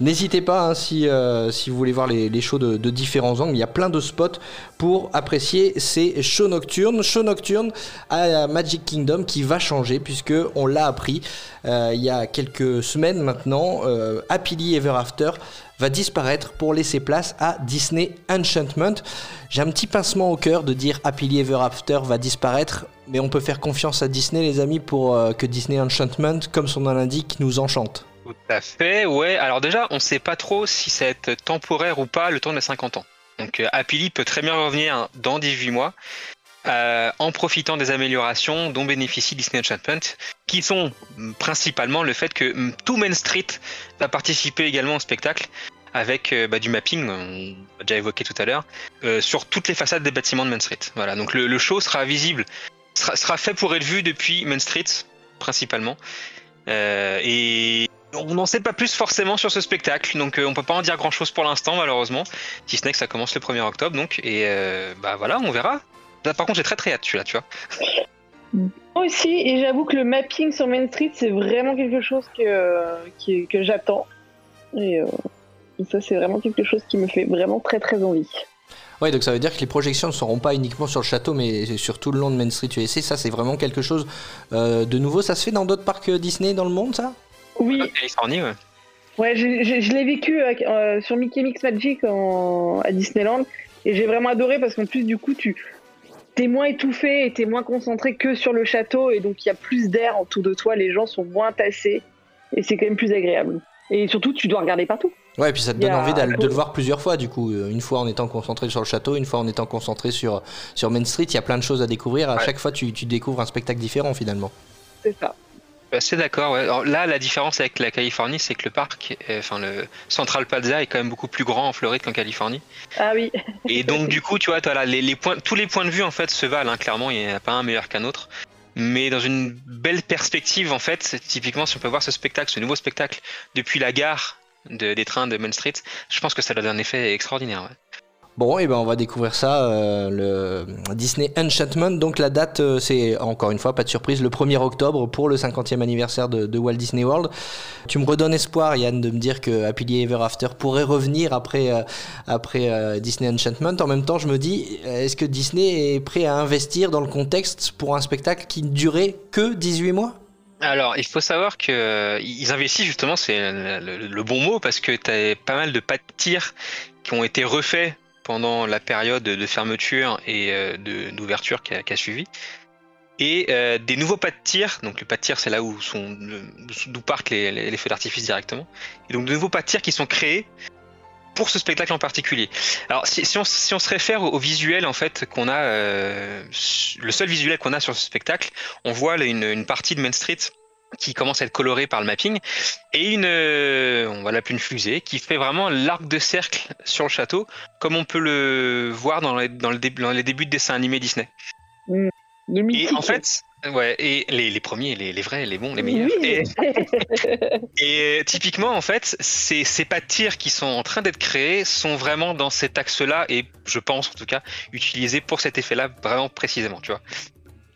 n'hésitez pas hein, si, vous voulez voir les, shows de, différents angles. Il y a plein de spots pour apprécier ces shows nocturnes. Show nocturne à Magic Kingdom qui va changer puisque on l'a appris il y a quelques semaines maintenant. Happily Ever After va disparaître pour laisser place à Disney Enchantment. J'ai un petit pincement au cœur de dire Happily Ever After va disparaître, mais on peut faire confiance à Disney, les amis, pour euh, que Disney Enchantment, comme son nom l'indique, nous enchante. Tout à fait, ouais. Alors déjà, on sait pas trop si être temporaire ou pas le temps de 50 ans. Donc euh, Happily peut très bien revenir dans 18 mois euh, en profitant des améliorations dont bénéficie Disney Enchantment, qui sont principalement le fait que tout Main Street va participer également au spectacle avec euh, bah, du mapping, on l'a déjà évoqué tout à l'heure, euh, sur toutes les façades des bâtiments de Main Street. Voilà, donc le, show sera visible, sera, fait pour être vu depuis Main Street principalement. Et on n'en sait pas plus forcément sur ce spectacle, donc on peut pas en dire grand chose pour l'instant malheureusement, si ce ça commence le 1er octobre donc, et bah voilà, on verra. Là, par contre, j'ai très très hâte celui-là, tu vois. Moi aussi, et j'avoue que le mapping sur Main Street, c'est vraiment quelque chose que, que j'attends. Et euh, ça, c'est vraiment quelque chose qui me fait vraiment très très envie. Ouais, donc ça veut dire que les projections ne seront pas uniquement sur le château, mais sur tout le long de Main Street USA. Ça, c'est vraiment quelque chose euh, de nouveau. Ça se fait dans d'autres parcs Disney dans le monde, ça? Oui, Californie, ouais. Ouais, je l'ai vécu euh, sur Mickey Mix Magic en- à Disneyland et j'ai vraiment adoré parce qu'en plus du coup tu t'es moins étouffé et t'es moins concentré que sur le château et donc il y a plus d'air autour de toi, les gens sont moins tassés et c'est quand même plus agréable. Et surtout tu dois regarder partout. Ouais, et puis ça te donne envie d'aller- de le voir plusieurs fois, du coup. Euh, Une fois en étant concentré sur le château, une fois en étant concentré sur, sur Main Street. Il y a plein de choses à découvrir. À Ouais. chaque fois, tu, tu découvres un spectacle différent, finalement. C'est ça. Suis assez d'accord. ouais. Là, la différence avec la Californie, c'est que le parc, euh, enfin le Central Plaza est quand même beaucoup plus grand en Floride qu'en Californie. Ah oui. Et donc du coup, tu vois, t'as là, les, les points, tous les points de vue en fait se valent. hein, clairement, il n'y en a pas un meilleur qu'un autre. Mais dans une belle perspective, en fait, c'est- typiquement, si on peut voir ce spectacle, ce nouveau spectacle, depuis la gare de- des trains de Main Street, je pense que ça donne un effet extraordinaire. ouais. Bon, et ben on va découvrir ça, euh, le Disney Enchantment. Donc la date, euh, c'est encore une fois, pas de surprise, le 1er octobre pour le 50e anniversaire de, Walt Disney World. Tu me redonnes espoir, Yann, de me dire que Happily Ever After pourrait revenir après, euh, après Disney Enchantment. En même temps, je me dis, est-ce que Disney est prêt à investir dans le contexte pour un spectacle qui ne durait que 18 mois? Alors, il faut savoir que ils investissent justement, c'est le bon mot parce que tu as pas mal de pas de tir qui ont été refaits pendant la période de fermeture et euh, d'ouverture qui a, suivi. Et euh, des nouveaux pas de tir, donc le pas de tir c'est là où sont le- d'où partent les, les- feux d'artifice directement. Et donc de nouveaux pas de tir qui sont créés pour ce spectacle en particulier. Alors si, on, si on se réfère au, visuel en fait qu'on a, euh, le seul visuel qu'on a sur ce spectacle, on voit une partie de Main Street qui commence à être colorée par le mapping, et une, euh, on va l'appeler une fusée, qui fait vraiment l'arc de cercle sur le château, comme on peut le voir dans les, dans le dé- dans les débuts de dessins animés Disney. Le Et en fait, ouais, et les, les premiers, les, les vrais, les bons, les meilleurs. Oui. Et, et, euh, typiquement, en fait, ces, ces pas de tir qui sont en train d'être créés sont vraiment dans cet axe-là, et je pense en tout cas, utilisés pour cet effet-là vraiment précisément, tu vois.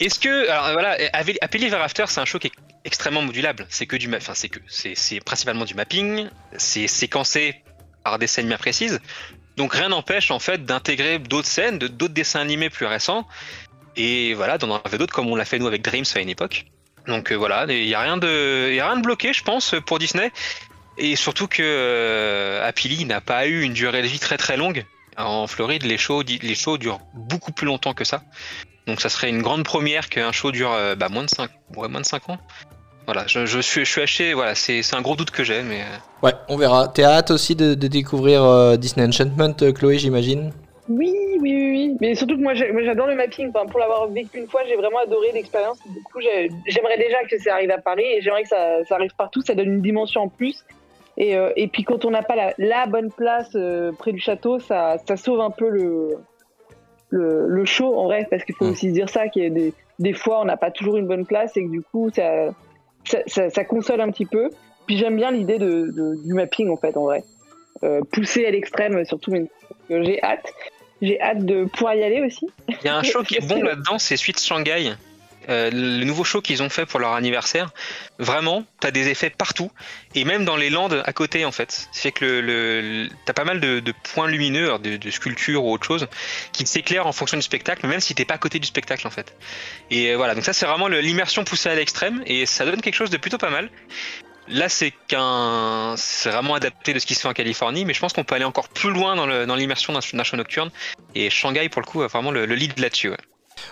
Est-ce que, alors voilà, Ave- Happily Ever After, c'est un show qui est extrêmement modulable. C'est que du, enfin c'est que, c'est principalement du mapping, c'est séquencé par des scènes bien précises. Donc rien n'empêche en fait d'intégrer d'autres scènes, de d'autres dessins animés plus récents, et voilà, d'en avoir d'autres comme on l'a fait nous avec Dreams à une époque. Donc euh, voilà, il y a rien de, y a rien de bloqué, je pense, pour Disney. Et surtout que euh, n'a pas eu une durée de vie très très longue. En Floride, les shows, les shows durent beaucoup plus longtemps que ça. Donc ça serait une grande première qu'un show dure euh, bah, moins de 5 ouais, moins de 5 ans. Voilà, je, je suis je suis haché, voilà, c'est c'est un gros doute que j'ai mais euh, Ouais, on verra. T'es hâte aussi de, de découvrir euh, Disney Enchantment, Chloé, j'imagine? Oui, oui, oui, oui. Mais surtout que moi, j'adore le mapping. Enfin, pour l'avoir vécu une fois, j'ai vraiment adoré l'expérience. Du coup, j'ai- j'aimerais déjà que ça arrive à Paris et j'aimerais que ça, ça arrive partout. Ça donne une dimension en plus. Et, euh, et puis, quand on n'a pas la, la bonne place euh, près du château, ça, ça sauve un peu le, le, le show en vrai. Parce qu'il faut Mm. aussi se dire ça, qu'il y a des, des fois, on n'a pas toujours une bonne place et que du coup, ça, ça, ça, ça console un petit peu. Puis, j'aime bien l'idée de, de- du mapping en fait, en vrai. Euh, poussé à l'extrême, surtout, mais j'ai hâte. J'ai hâte de pouvoir y aller aussi. il y a un show qui est bon là-dedans, c'est Suite Shanghai. Euh, le nouveau show qu'ils ont fait pour leur anniversaire, vraiment, t'as des effets partout et même dans les landes à côté en fait. C'est que le, le- le- t'as pas mal de, de points lumineux, de, de sculptures ou autre chose, qui s'éclairent en fonction du spectacle, même si t'es pas à côté du spectacle en fait. Et euh, voilà, donc ça c'est vraiment le- l'immersion poussée à l'extrême et ça donne quelque chose de plutôt pas mal. Là, c'est qu'un, c'est vraiment adapté de ce qui se fait en Californie, mais je pense qu'on peut aller encore plus loin dans le- l'immersion d'un d'un show nocturne. Et Shanghai, pour le coup, a vraiment le, le lead là-dessus. ouais.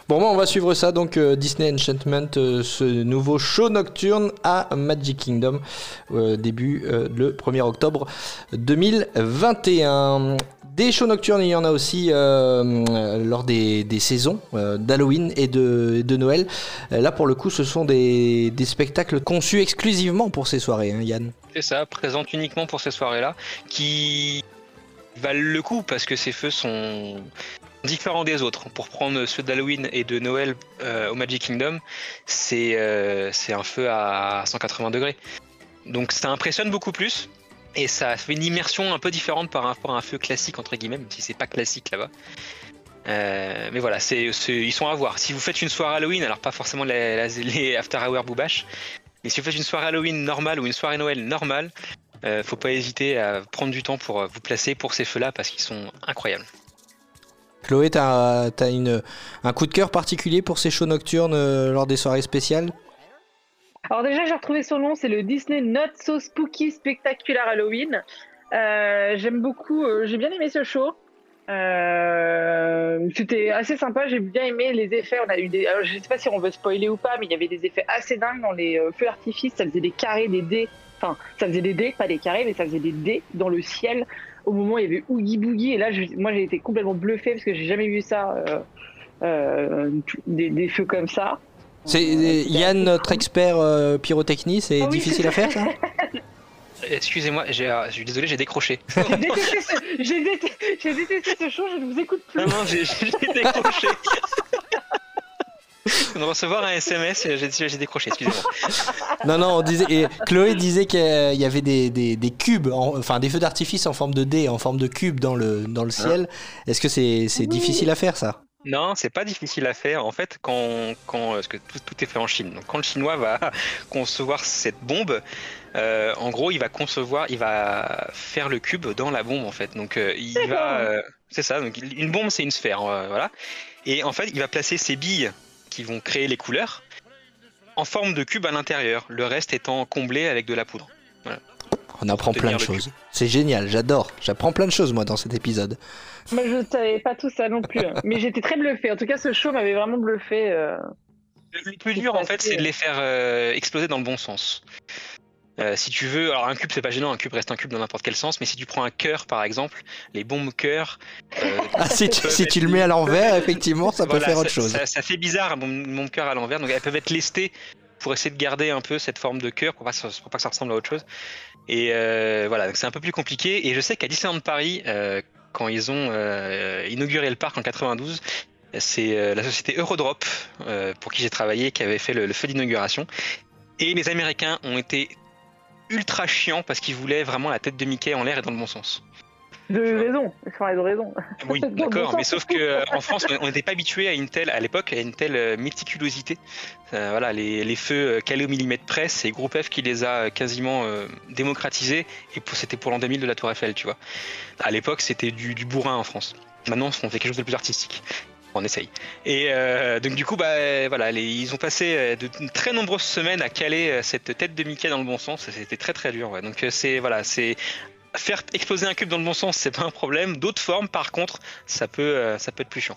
Bon, moi, on va suivre ça. Donc, euh, Disney Enchantment, euh, ce nouveau show nocturne à Magic Kingdom, euh, début le 1er octobre 2021. Des shows nocturnes, il y en a aussi lors des, des saisons d'Halloween et de, de Noël. Là, pour le coup, ce sont des, des spectacles conçus exclusivement pour ces soirées, hein, Yann. C'est ça, présente uniquement pour ces soirées-là, qui valent le coup parce que ces feux sont différents des autres. Pour prendre ceux d'Halloween et de Noël euh, au Magic Kingdom, c'est euh, un feu à 180 degrés. Donc ça impressionne beaucoup plus. Et ça fait une immersion un peu différente par rapport à un feu classique, entre guillemets, même si c'est pas classique là-bas. Euh, mais voilà, ils sont à voir. Si vous faites une soirée Halloween, alors pas forcément les, After Hour Boobash, mais si vous faites une soirée Halloween normale ou une soirée Noël normale, faut pas hésiter à prendre du temps pour vous placer pour ces feux-là parce qu'ils sont incroyables. Chloé, t'as as un coup de cœur particulier pour ces shows nocturnes euh, lors des soirées spéciales? Alors déjà, j'ai retrouvé son nom, c'est le Disney Not So Spooky Spectacular Halloween. Euh, J'aime beaucoup, euh, j'ai bien aimé ce show. C'était assez sympa, j'ai bien aimé les effets. On a eu des, je sais pas si on veut spoiler ou pas, mais il y avait des effets assez dingues dans les feux d'artifice. Ça faisait des carrés, des dés. Enfin, ça faisait des dés, pas des carrés, mais ça faisait des dés dans le ciel. Au moment où il y avait Oogie Boogie, et là, je- moi, j'ai été complètement bluffé parce que j'ai jamais vu ça, euh, euh, des, des feux comme ça. C'est Euh, Yann, notre expert euh, pyrotechnie, c'est Ah oui, difficile à faire ça Excusez-moi, j'ai, je suis désolé, j'ai décroché. J'ai détesté, ce, détesté, j'ai détesté ce show, je ne vous écoute plus. Non, non, j'ai, j'ai décroché. On va recevoir un SMS, j'ai, j'ai décroché, excusez-moi. Non, non, on disait, et Chloé disait qu'il y avait des, des, des cubes, en- enfin des feux d'artifice en forme de dés, en forme de cubes dans le, dans le ciel. Est-ce que c'est Oui. difficile à faire ça? Non, c'est pas difficile à faire. En fait, quand, quand parce que tout, tout est fait en Chine. Donc, quand le Chinois va concevoir cette bombe, euh, en gros, il va concevoir, il va faire le cube dans la bombe en fait. Donc, euh, il va, euh, c'est ça. Donc, une bombe, c'est une sphère, euh, voilà. Et en fait, il va placer ses billes qui vont créer les couleurs en forme de cube à l'intérieur. Le reste étant comblé avec de la poudre. On apprend plein de choses. C'est génial, j'adore. J'apprends plein de choses moi dans cet épisode. Moi, je ne savais pas tout ça non plus. hein. Mais j'étais très bluffée. En tout cas, ce show m'avait vraiment bluffé. euh. Le plus dur, en fait, c'est de les faire euh, exploser dans le bon sens. Euh, si tu veux, alors un cube c'est pas gênant, un cube reste un cube dans n'importe quel sens, mais si tu prends un cœur par exemple, les bombes cœurs, euh, Ah, si tu, peuvent si être- tu le mets à l'envers, effectivement, ça peut faire autre chose. Ça, ça fait bizarre un bombe, bombe cœur à l'envers, donc elles peuvent être lestées pour essayer de garder un peu cette forme de cœur pour pas, pour pas que ça ressemble à autre chose. Et euh, voilà, donc c'est un peu plus compliqué. Et je sais qu'à Disneyland Paris, quand ils ont inauguré le parc en 92, c'est la société Eurodrop pour qui j'ai travaillé qui avait fait le, le feu d'inauguration. Et les Américains ont été ultra chiants parce qu'ils voulaient vraiment la tête de Mickey en l'air et dans le bon sens. De raison, enfin, de raison. Oui, Dans le d'accord, mais sauf que euh, en France, on- n'était pas habitué à une telle, à l'époque, à une telle euh, méticulosité. Euh, voilà, les, les feux calés au millimètre près, c'est Groupe F qui les a quasiment euh, démocratisés, et c'était pour l'an 2000 de la Tour Eiffel, tu vois. À l'époque, c'était du, du bourrin en France. Maintenant, on fait quelque chose de plus artistique. On essaye. Et euh, donc du coup, bah voilà, ils ont passé euh, de très nombreuses semaines à caler euh, cette tête de Mickey dans le bon sens. C'était très très dur. ouais. Donc euh, c'est voilà, c'est faire exploser un cube dans le bon sens, c'est pas un problème. D'autres formes, par contre, ça peut ça peut être plus chiant.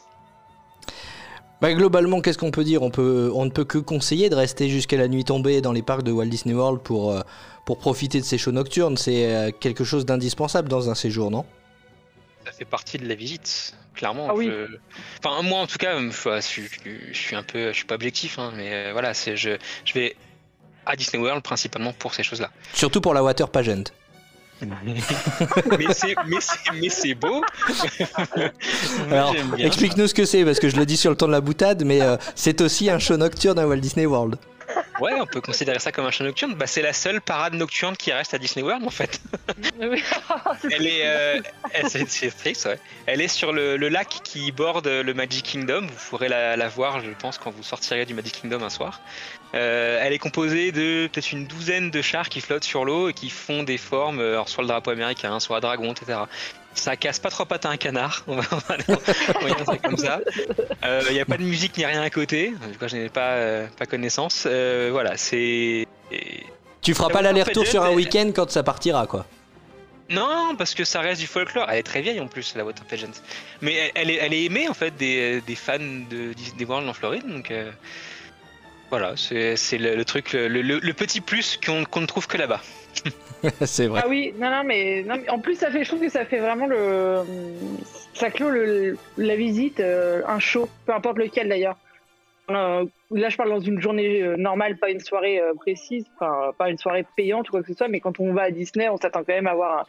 Bah, globalement, qu'est-ce qu'on peut dire? On, peut, on ne peut que conseiller de rester jusqu'à la nuit tombée dans les parcs de Walt Disney World pour, pour profiter de ces shows nocturnes. C'est quelque chose d'indispensable dans un séjour, non? Ça fait partie de la visite, clairement. Ah oui. Enfin moi en tout cas, je, je- je suis un peu, je suis pas objectif, hein, mais euh, voilà, c'est je, je vais à Disney World principalement pour ces choses-là. Surtout pour la water pageant. mais c'est mais c'est mais c'est beau. Explique-nous ce que c'est, parce que je le dis sur le ton de la boutade, mais euh, c'est aussi un show nocturne à Walt Disney World. Ouais, on peut considérer ça comme un show nocturne. Bah, c'est la seule parade nocturne qui reste à Disney World en fait. Oui. Elle est, euh, elle- c'est c'est triste, ouais. Elle est sur le, le lac qui borde le Magic Kingdom. Vous pourrez la, la voir, je pense, quand vous sortirez du Magic Kingdom un soir. Euh, elle est composée de peut-être une douzaine de chars qui flottent sur l'eau et qui font des formes, euh, alors soit le drapeau américain, soit un dragon, etc. Ça casse pas trop pattes à un canard, on va, dire ça comme ça. Il n'y a pas de musique ni rien à côté, tout cas je n'ai pas, euh, pas connaissance. Euh, voilà, c'est. Tu feras pas l'aller-retour sur un week-end quand ça partira, quoi. Non, parce que ça reste du folklore. Elle est très vieille en plus, la Water Pageant. Mais elle, elle est, elle est aimée en fait des, des fans de Disney World en Floride. Donc euh, voilà, c'est le, le truc, le, le- le petit plus qu'on ne trouve que là-bas. c'est vrai. Ah oui, non, non, mais, non, mais en plus, ça fait, je trouve que ça fait vraiment le. Ça clôt le, la visite, euh, un show, peu importe lequel d'ailleurs. Euh, là, je parle dans une journée euh, normale, pas une soirée précise, enfin, pas une soirée payante ou quoi que ce soit, mais quand on va à Disney, on s'attend quand même à avoir un,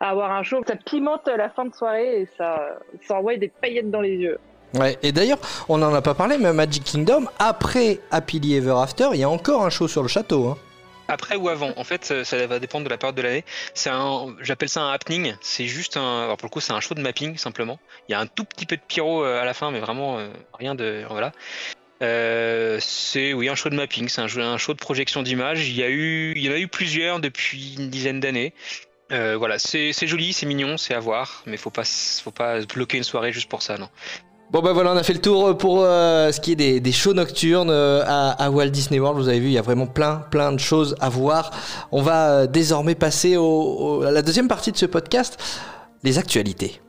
à avoir un show. Ça pimente la fin de soirée et ça, ça envoie des paillettes dans les yeux. Ouais, et d'ailleurs, on n'en a pas parlé, mais Magic Kingdom, après Happily Ever After, il y a encore un show sur le château. Hein. Après ou avant, en fait, ça, va dépendre de la période de l'année. C'est un, j'appelle ça un happening. C'est juste un, alors pour le coup, c'est un show de mapping simplement. Il y a un tout petit peu de pyro euh, à la fin, mais vraiment euh, rien de, voilà. Euh, c'est oui un show de mapping, c'est un, un show de projection d'images. Il y a eu, il y en a eu plusieurs depuis une dizaine d'années. Voilà, c'est joli, c'est mignon, c'est à voir, mais faut pas, faut pas bloquer une soirée juste pour ça, non. Bon bah voilà, on a fait le tour pour euh, ce qui est des, des shows nocturnes euh, à, Walt Disney World. Vous avez vu, il y a vraiment plein plein de choses à voir. On va euh, désormais passer au- à la deuxième partie de ce podcast, les actualités.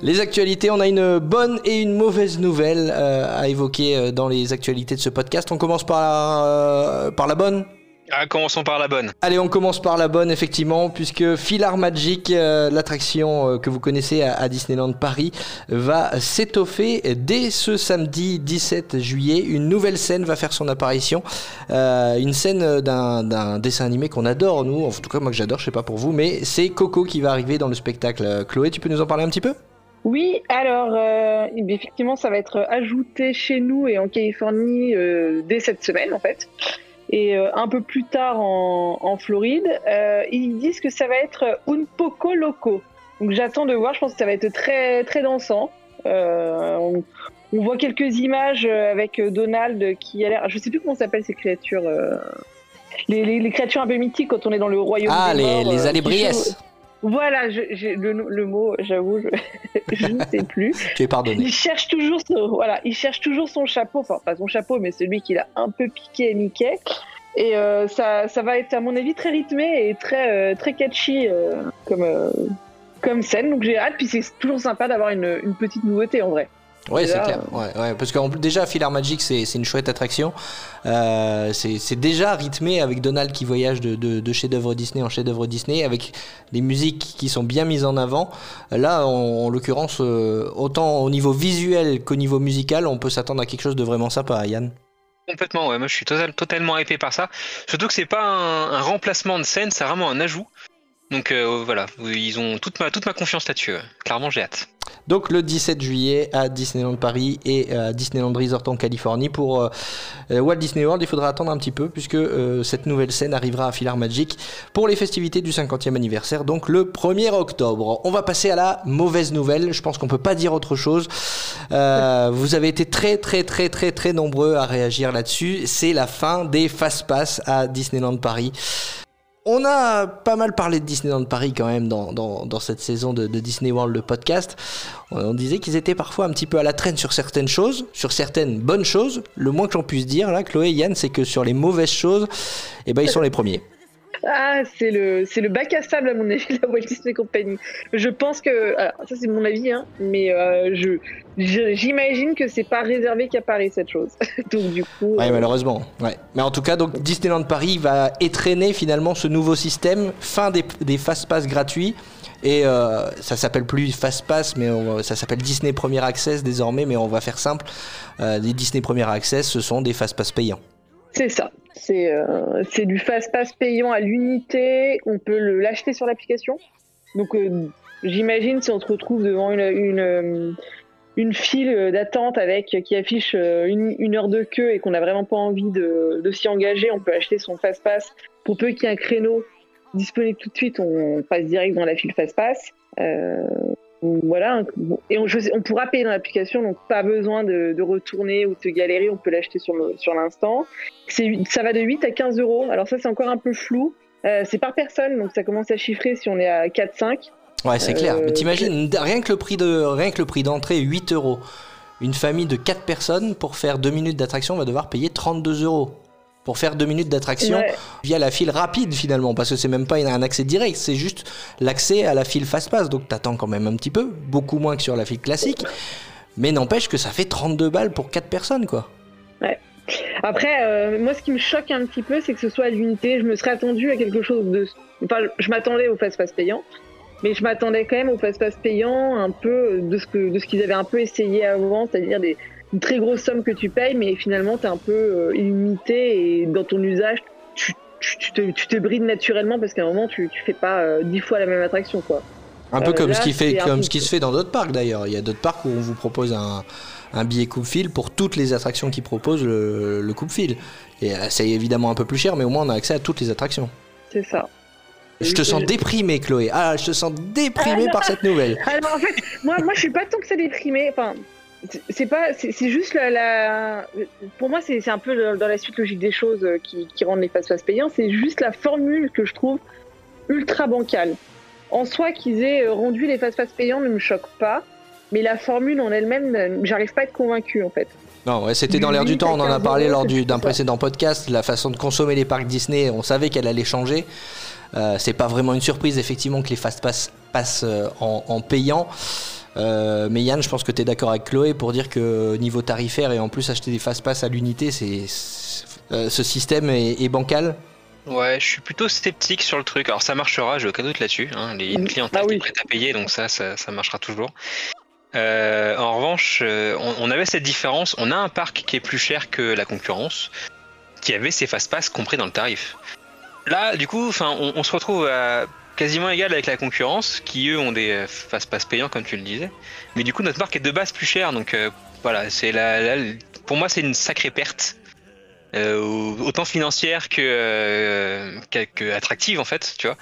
Les actualités, on a une bonne et une mauvaise nouvelle euh, à évoquer euh, dans les actualités de ce podcast. On commence par euh, par la bonne? Ah, commençons par la bonne. Allez, on commence par la bonne, effectivement, puisque Filar Magic, euh, l'attraction euh, que vous connaissez à, à Disneyland Paris, va s'étoffer dès ce samedi 17 juillet. Une nouvelle scène va faire son apparition. Euh, une scène d'un d'un dessin animé qu'on adore, nous, en tout cas moi que j'adore, je sais pas pour vous, mais c'est Coco qui va arriver dans le spectacle. Chloé, tu peux nous en parler un petit peu? Oui, alors euh, effectivement, ça va être ajouté chez nous et en Californie euh, dès cette semaine en fait. Et euh, un peu plus tard en, en Floride, euh, ils disent que ça va être un poco loco. Donc j'attends de voir, je pense que ça va être très très dansant. Euh, on, on voit quelques images avec Donald qui a l'air, je sais plus comment s'appellent ces créatures. Les, les- les créatures un peu mythiques quand on est dans le royaume Ah, des les, morts, les chau- Voilà, je- j'ai le, le mot, j'avoue, je, je ne sais plus. Tu es pardonné. Il cherche toujours son, voilà, il cherche toujours son chapeau, enfin pas son chapeau, mais celui qu'il a un peu piqué Mickey. Et euh, ça, ça va être à mon avis très rythmé et très, euh, très catchy euh, comme, euh, comme scène. Donc j'ai hâte, puis c'est toujours sympa d'avoir une, une petite nouveauté en vrai. Ouais, c'est clair. Ouais, ouais, parce que déjà, Philhar Magic, c'est c'est une chouette attraction. Euh, c'est déjà rythmé avec Donald qui voyage de, de, de chef-d'œuvre Disney en chef-d'œuvre Disney, avec des musiques qui sont bien mises en avant. Là, en, en l'occurrence, euh, autant au niveau visuel qu'au niveau musical, on peut s'attendre à quelque chose de vraiment sympa, Yann. Complètement, ouais. Moi, je suis total- totalement hypé par ça. Surtout que c'est pas un, un remplacement de scène, c'est vraiment un ajout. Donc euh, voilà, ils ont toute ma, toute ma confiance là-dessus. Clairement, j'ai hâte. Donc le 17 juillet à Disneyland Paris et à Disneyland Resort en Californie pour euh, euh, Walt Disney World, il faudra attendre un petit peu puisque euh, cette nouvelle scène arrivera à Philhar Magic pour les festivités du 50e anniversaire, donc le 1er octobre. On va passer à la mauvaise nouvelle, je pense qu'on peut pas dire autre chose. Euh, vous avez été très très très très très nombreux à réagir là-dessus, c'est la fin des Fast Pass à Disneyland Paris. On a pas mal parlé de Disneyland Paris quand même dans, cette saison de, Disney World, le podcast. On, on disait qu'ils étaient parfois un petit peu à la traîne sur certaines choses, sur certaines bonnes choses. Le moins que j'en puisse dire, là, Chloé et Yann, c'est que sur les mauvaises choses, eh ben, ils sont les premiers. Ah, c'est le, c'est le bac à sable à mon avis, la Walt Disney Company. Je pense que, alors, ça c'est mon avis, hein, mais euh, je, je- j'imagine que c'est pas réservé qu'à Paris cette chose. Donc du coup, Ouais, euh, malheureusement. Ouais. Mais en tout cas, donc Disneyland Paris va étraîner finalement ce nouveau système, fin des, des Fast Pass gratuits. Et euh, ça s'appelle plus Fast Pass, mais on- ça s'appelle Disney Premier Access désormais. Mais on va faire simple. Les Disney Premier Access, ce sont des Fast Pass payants. c'est ça. C'est, euh, c'est du fast pass payant à l'unité. On peut l'acheter sur l'application. Donc euh, j'imagine si on se retrouve devant une, euh, une file d'attente avec qui affiche une, une heure de queue et qu'on n'a vraiment pas envie de, de s'y engager, on peut acheter son fast pass. Pour peu qu'il y ait un créneau disponible tout de suite, on passe direct dans la file fast pass. Euh, voilà, et on, je on pourra payer dans l'application, donc pas besoin de, de retourner ou de galérer, on peut l'acheter sur le- sur l'instant. C'est- Ça va de 8 à 15 euros, alors ça c'est encore un peu flou. Euh, c'est par personne, donc ça commence à chiffrer si on est à 4-5. Ouais, c'est Euh, clair. Mais t'imagines, rien que le prix de, rien que le prix d'entrée, 8 euros. Une famille de 4 personnes pour faire 2 minutes d'attraction va devoir payer 32 euros. Pour faire 2 minutes d'attraction Ouais. via la file rapide finalement, parce que c'est même pas un accès direct, c'est juste l'accès à la file fast pass. Donc t'attends quand même un petit peu, beaucoup moins que sur la file classique. Mais n'empêche que ça fait 32 balles pour 4 personnes quoi. Après, euh, moi, ce qui me choque un petit peu, c'est que ce soit à l'unité. Je me serais attendu à quelque chose de. Enfin, je m'attendais au fast-pass payant, mais je m'attendais quand même au fast-pass payant un peu de ce que de ce qu'ils avaient un peu essayé avant, c'est-à-dire des une très grosse somme que tu payes, mais finalement, t'es un peu euh, illimité et dans ton usage, tu, tu, tu te, tu te brides naturellement parce qu'à un moment, tu, tu fais pas euh, dix fois la même attraction, quoi. Un peu Euh, comme là, ce qui fait, comme ce qui se fait dans d'autres parcs d'ailleurs. Il y a d'autres parcs où on vous propose un, un billet coupe-fil pour toutes les attractions qui proposent le, le coupe-fil. Et c'est évidemment un peu plus cher, mais au moins on a accès à toutes les attractions. C'est ça. Je te sens déprimé, Chloé. Ah, je te sens déprimé Ah, par cette nouvelle. Alors en fait, moi, moi je suis pas tant que ça déprimé. Enfin, c'est- pas, c'est juste la, la- pour moi c'est un peu dans la suite logique des choses euh, qui, qui rendent les fast-pass payants. C'est juste la formule que je trouve ultra bancale. En soi, qu'ils aient euh, rendu les fast-pass payants ne me choque pas, mais la formule en elle-même, euh, j'arrive pas à être convaincu en fait. Non, ouais, c'était dans l'air du temps. On en a 15 parlé lors du- d'un précédent podcast. La façon de consommer les parcs Disney, on savait qu'elle allait changer. Euh, c'est pas vraiment une surprise, effectivement, que les fast pass passent en, en payant. Euh, mais Yann, je pense que tu es d'accord avec Chloé pour dire que niveau tarifaire et en plus acheter des fast pass à l'unité, c'est c'est- euh, ce système est, est bancal. Ouais, je suis plutôt sceptique sur le truc. Alors ça marchera, j'ai aucun doute là-dessus. Hein. Les, une Mhm. clientèle Ah oui. est prête à payer, donc ça, ça, ça marchera toujours. Euh, en revanche, euh, on, on avait cette différence. On a un parc qui est plus cher que la concurrence, qui avait ses fast-pass compris dans le tarif. Là, du coup, on se retrouve à quasiment égal avec la concurrence, qui eux ont des euh, fast-pass payants, comme tu le disais. Mais du coup, notre parc est de base plus cher, donc euh, voilà, c'est la, la- pour moi, c'est une sacrée perte. Euh, autant financière que, euh, que, que attractive en fait, tu vois.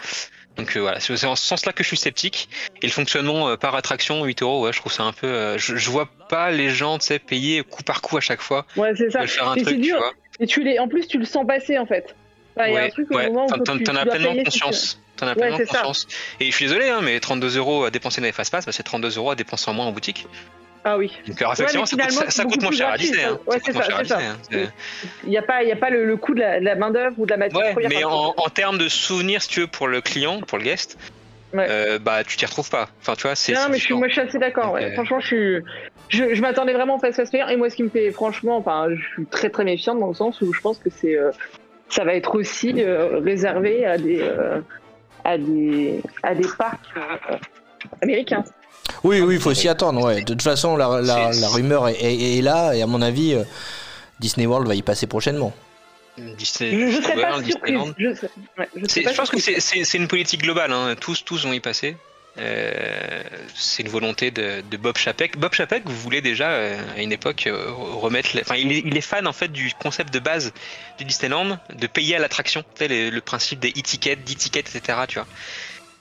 Donc euh, voilà, c'est en ce sens-là que je suis sceptique. Et le fonctionnement euh, par attraction, 8 euros, ouais, je trouve ça un peu. euh, je, je vois pas les gens, tu sais, payer coup par coup à chaque fois. Ouais, c'est ça. faire un Et truc, c'est tu dur. vois. Et tu les, en plus, tu le sens passer en fait. Enfin, Ouais, ouais. t'en as pleinement conscience. T'en as Ouais, pleinement ça. conscience. Et je suis désolé, hein, mais 32 euros à dépenser dans les fast-pass, bah, c'est 32 euros à dépenser en moins en boutique. Ah oui. Donc euh, réflexion, mais ça, coûte, ça- ça moins cher à Disney. ça. Hein. Ouais, c'est ça, à c'est hein. Il n'y a pas, il y a pas le, le coût de la, de la main d'œuvre ou de la matière Ouais, première. mais en, en termes de souvenirs, si tu veux, pour le client, pour le guest, Ouais. euh, bah tu t'y retrouves pas. Enfin, tu vois, c'est. Non, mais je suis, moi, je suis assez d'accord. Ouais. euh, Franchement, je suis. je, je m'attendais vraiment au Fast Fast Player. Et moi, ce qui me fait franchement, enfin, je suis très très méfiante dans le sens où je pense que c'est, euh, ça va être aussi euh, réservé à des, euh, à des, à des parcs euh, américains. Oui, oui, il faut s'y attendre. Ouais. De toute façon, la, la- rumeur est, est- est là et à mon avis, euh, Disney World va y passer prochainement. Disney, Je, serais pas World, surprise. Je, sais- ouais, je, serais C'est- pas je pense que surprise. c'est- c'est c'est une politique globale. hein. Tous, tous vont y passer. Euh, c'est une volonté de, de Bob Chapek. Bob Chapek voulait déjà euh, à une époque euh, remettre. Enfin, il est, il est fan en fait du concept de base du Disneyland, de payer à l'attraction. Le, le principe des e-tickets, d-tickets, etc. Tu vois.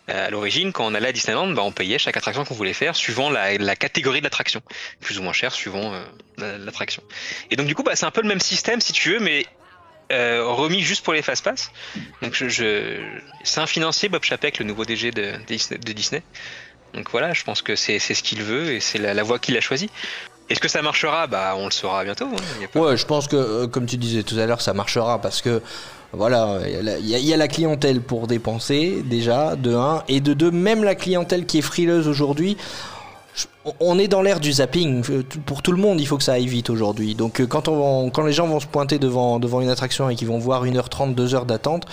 Euh, à l'origine, quand on allait à Disneyland, bah, on payait chaque attraction qu'on voulait faire suivant la, la catégorie de l'attraction, plus ou moins cher suivant la- l'attraction. Et donc du coup, bah, c'est un peu le même système si tu veux, mais euh, remis juste pour les fast pass. Donc je, c'est un financier Bob Chapek, le nouveau DG de, Disney-. Donc voilà, je pense que c'est ce qu'il veut et c'est la, voie qu'il a choisie. Est-ce que ça marchera? Bah on le saura bientôt. hein. Ouais, je pense que, euh, comme tu disais tout à l'heure, ça marchera parce que voilà, il y y a la clientèle pour dépenser déjà, de 1, et de 2, même la clientèle qui est frileuse aujourd'hui. On est dans l'ère du zapping. Euh, Pour tout le monde, il faut que ça aille vite aujourd'hui. Donc, euh, quand, on, quand les gens vont se pointer devant, devant une attraction et qu'ils vont voir 1h30, 2h d'attente,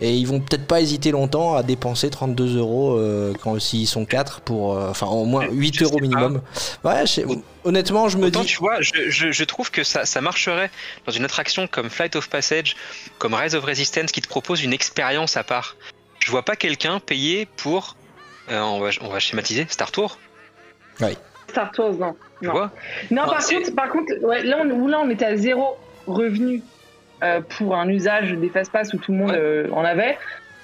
et ils vont peut-être pas hésiter longtemps à dépenser 32 euros euh, quand s'ils sont 4 pour. euh, enfin, au moins Je 8 sais euros minimum. Ouais, je sais- honnêtement, je me Autant dis. tu vois, je, je, je trouve que ça, ça marcherait dans une attraction comme Flight of Passage, comme Rise of Resistance, qui te propose une expérience à part. Je vois pas quelqu'un payer pour, euh, on, va, on va schématiser, Star Tour, Star Tours, non. tu Non. vois Non, par contre, par contre, ouais, là, on, où là, on était à zéro revenu euh, pour un usage des fast-pass où tout le monde Ouais. euh, en avait.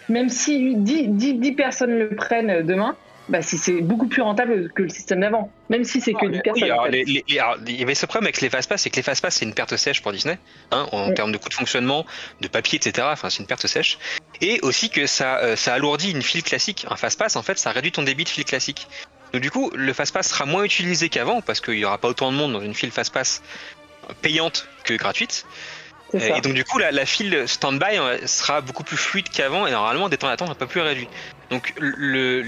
Même si 10, 10, 10 personnes le prennent demain, bah, si c'est beaucoup plus rentable que le système d'avant. Même si c'est que 10 personnes. Ah, Oui, alors, en fait. les- les- les- alors, il y avait ce problème avec les fast-pass, c'est que les fast-pass c'est une perte sèche pour Disney, hein, en termes de coût de fonctionnement, de papier, etc. Enfin, c'est une perte sèche. Et aussi que ça, euh, ça alourdit une file classique. Un fast-pass, en fait, ça réduit ton débit de file classique. Donc du coup, le fast-pass sera moins utilisé qu'avant parce qu'il n'y aura pas autant de monde dans une file fast-pass payante que gratuite. Et donc du coup, la, la file stand-by euh, sera beaucoup plus fluide qu'avant et normalement des temps d'attente un peu plus réduits. Donc le,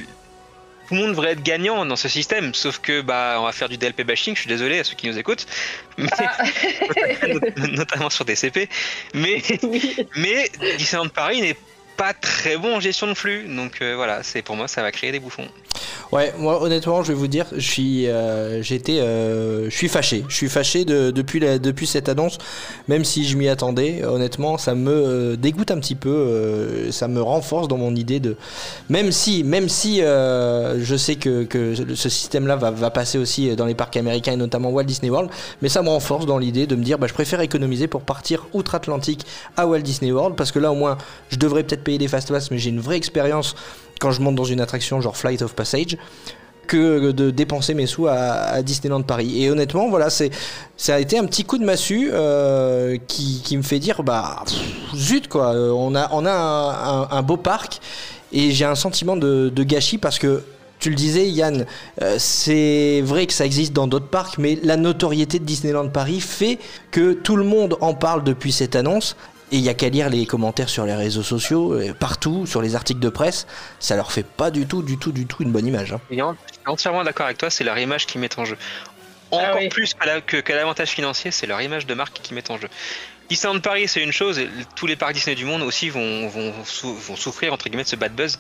tout le monde devrait être gagnant dans ce système, sauf que bah on va faire du DLP bashing. Je suis désolé à ceux qui nous écoutent, mais, Ah. notamment sur DCP. Mais Oui. mais Disneyland Paris n'est pas très bon en gestion de flux, donc euh, voilà, c'est pour moi ça va créer des bouffons. Ouais, moi honnêtement, je vais vous dire, je suis, euh, j'étais, euh, je suis fâché. Je suis fâché de- depuis la, depuis cette annonce, même si je m'y attendais. Honnêtement, ça me euh, dégoûte un petit peu. ça me renforce dans mon idée de, même si, même si je sais que, que ce système-là va, va passer aussi dans les parcs américains et notamment Walt Disney World, mais ça me renforce dans l'idée de me dire, bah, je préfère économiser pour partir outre-Atlantique à Walt Disney World parce que là au moins, je devrais peut-être payer des fast pass, mais j'ai une vraie expérience quand je monte dans une attraction genre Flight of Passage que de dépenser mes sous à, Disneyland Paris. Et honnêtement, voilà, c'est ça a été un petit coup de massue euh, qui, qui me fait dire bah zut quoi, euh, on a on a un, beau parc et j'ai un sentiment de, de gâchis parce que tu le disais Yann, euh, c'est vrai que ça existe dans d'autres parcs, mais la notoriété de Disneyland Paris fait que tout le monde en parle depuis cette annonce. Et il y a qu'à lire les commentaires sur les réseaux sociaux, euh, partout, sur les articles de presse, ça leur fait pas du tout, du tout, du tout une bonne image. hein. Et en- je suis entièrement d'accord avec toi, c'est leur image qui met en jeu. Encore Ah oui. plus que, la- que- que l'avantage financier, c'est leur image de marque qui met en jeu. Disneyland Paris, c'est une chose, et tous les parcs Disney du monde aussi vont, vont, sou- vont souffrir entre guillemets de ce bad buzz.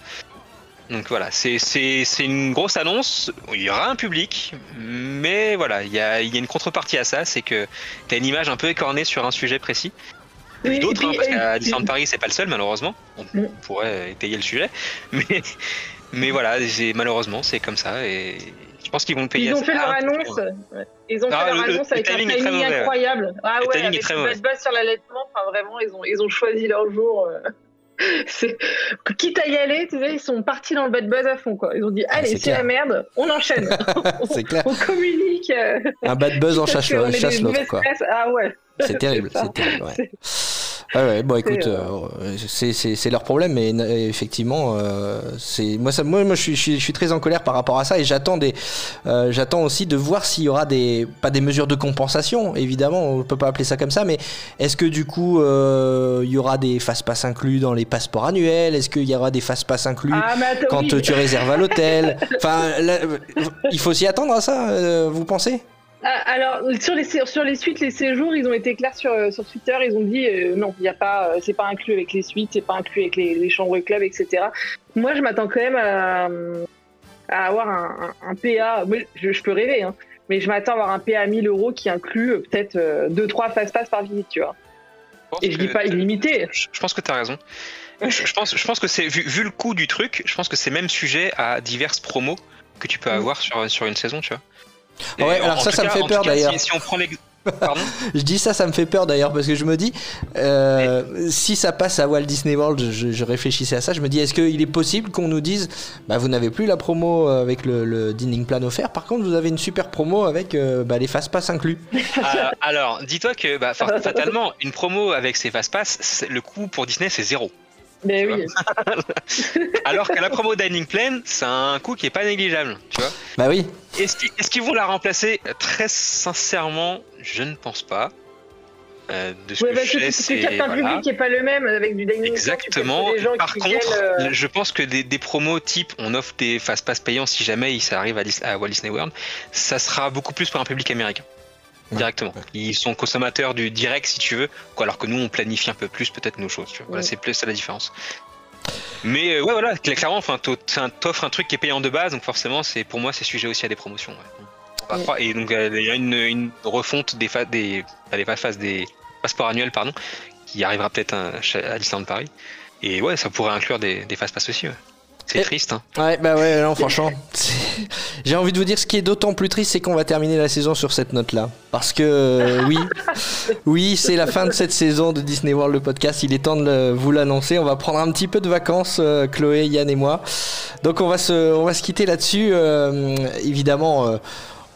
Donc voilà, c'est, c'est, c'est une grosse annonce, il y aura un public, mais voilà, il y a, il y a une contrepartie à ça, c'est que tu as une image un peu écornée sur un sujet précis. Oui, D'autres, hein, parce euh, qu'à Disneyland Paris, c'est pas le seul, malheureusement. On Mm. pourrait étayer le sujet. Mais, mais voilà, c'est- malheureusement, c'est comme ça. Et je pense qu'ils vont le payer. Ils ont fait leur Ah, annonce. ouais. Ils ont Ah, fait leur le- annonce le avec un timing très timing incroyable. Ah Le ouais, avec le bad buzz sur l'allaitement. Enfin, vraiment, ils ont, ils ont choisi leur jour. Quitte à y aller, tu sais, ils sont partis dans le bad buzz à fond, quoi. Ils ont dit, allez, c'est c'est la merde, on enchaîne. C'est clair. on communique. Un bad buzz en chasse, l'autre. Ah ouais. C'est terrible, c'est terrible, ouais. Ouais, ouais, bon, écoute, C'est, euh, c'est leur problème, mais euh, effectivement, euh, c'est moi, ça, moi, moi je, suis, je, suis, je suis très en colère par rapport à ça et j'attends des, euh, j'attends aussi de voir s'il y aura des, pas des mesures de compensation, évidemment, on peut pas appeler ça comme ça, mais est-ce que du coup, euh, il y aura des fast pass inclus dans les passeports annuels? Est-ce qu'il y aura des fast pass inclus Ah, attends, quand oui. tu réserves à l'hôtel? Enfin, là, euh, il faut s'y attendre à ça, euh, vous pensez? Ah, alors sur les sur les suites, les séjours, ils ont été clairs sur euh, sur Twitter. Ils ont dit euh, non, il y a pas, euh, c'est pas inclus avec les suites, c'est pas inclus avec les, les chambres club, etc. Moi, je m'attends quand même à, à avoir un, un, un PA. Je, je peux rêver, hein, mais je m'attends à avoir un PA à 1000 euros qui inclut euh, peut-être 2-3 fast pass par visite, tu vois. Et je dis pas illimité. Je pense que tu as raison. Je, je pense, je pense que c'est vu, vu le coût du truc, je pense que c'est même sujet à diverses promos que tu peux avoir sur, sur une saison, tu vois. Et Ouais, en- alors ça, ça me fait peur, d'ailleurs. Si, si on prend l'ex- Pardon Je dis ça, ça me fait peur d'ailleurs parce que je me dis, euh, si ça passe à Walt Disney World, je, je réfléchissais à ça, je me dis, est-ce qu'il est possible qu'on nous dise, bah, vous n'avez plus la promo avec le, le dining plan offert, par contre vous avez une super promo avec euh, bah, les fast pass inclus. Ah, Alors, dis-toi que bah, fa- fatalement, une promo avec ses fast pass, le coût pour Disney c'est zéro. Mais Tu oui. Alors que la promo Dining Plan, c'est un coût qui est pas négligeable, tu vois. Bah oui, Est-ce qu'ils vont la remplacer? Très sincèrement, je ne pense pas. Euh, de ce Ouais, que parce je que c'est captes un voilà. public qui est pas le même avec du dining. Exactement. Des gens Par qui contre, viennent, euh, je pense que des, des promos type on offre des fast pass payants si jamais ça arrive à, Dis- à Walt Disney World, ça sera beaucoup plus pour un public américain. Directement. Ils sont consommateurs du direct si tu veux, quoi, alors que nous on planifie un peu plus peut-être nos choses. Tu vois. Voilà, Ouais. c'est plus ça la différence. Mais euh, ouais, voilà, cl- clairement, enfin, t'offres un truc qui est payant de base, donc forcément, c'est pour moi, c'est sujet aussi à des promotions. ouais. Ouais. Et donc, euh, il y a une, une refonte des, fa- des, pas des phases des passeports annuels, pardon, qui arrivera peut-être à, à Disneyland Paris. Et ouais, ça pourrait inclure des, des fast pass aussi. ouais. C'est triste. Hein. ouais, bah ouais, non, franchement, j'ai envie de vous dire, ce qui est d'autant plus triste, c'est qu'on va terminer la saison sur cette note-là. Parce que euh, oui, oui, c'est la fin de cette saison de Disney World, le podcast. Il est temps de le- vous l'annoncer. On va prendre un petit peu de vacances, euh, Chloé, Yann et moi. Donc on va se, on va se quitter là-dessus. Euh, évidemment, euh,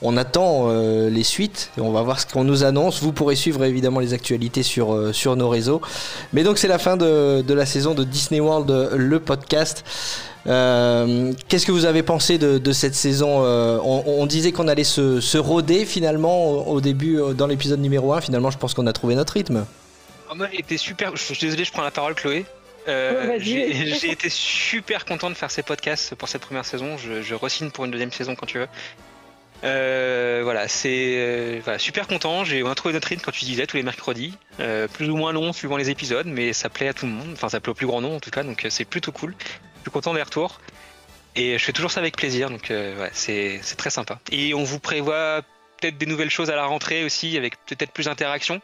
on attend euh, les suites. Et on va voir ce qu'on nous annonce. Vous pourrez suivre évidemment les actualités sur, euh, sur nos réseaux. Mais donc c'est la fin de, de la saison de Disney World, le podcast. Euh, Qu'est-ce que vous avez pensé de, de cette saison Euh, on, on disait qu'on allait se, se roder finalement au, au début, euh, dans l'épisode numéro 1. Finalement, je pense qu'on a trouvé notre rythme. Ah, moi, j'ai été super. Je je suis désolé, je prends la parole, Chloé. Euh, j'ai été super content de faire ces podcasts pour cette première saison. Je, je re-signe pour une deuxième saison quand tu veux. Euh, voilà, c'est euh, voilà, super content. J'ai on a trouvé notre rythme quand tu disais tous les mercredis, Euh, plus ou moins long suivant les épisodes, mais ça plaît à tout le monde. Enfin, ça plaît au plus grand nombre en tout cas, donc euh, c'est plutôt cool. Je suis content des retours et je fais toujours ça avec plaisir, donc euh, ouais, c'est c'est très sympa. Et on vous prévoit peut-être des nouvelles choses à la rentrée aussi, avec peut-être plus d'interaction.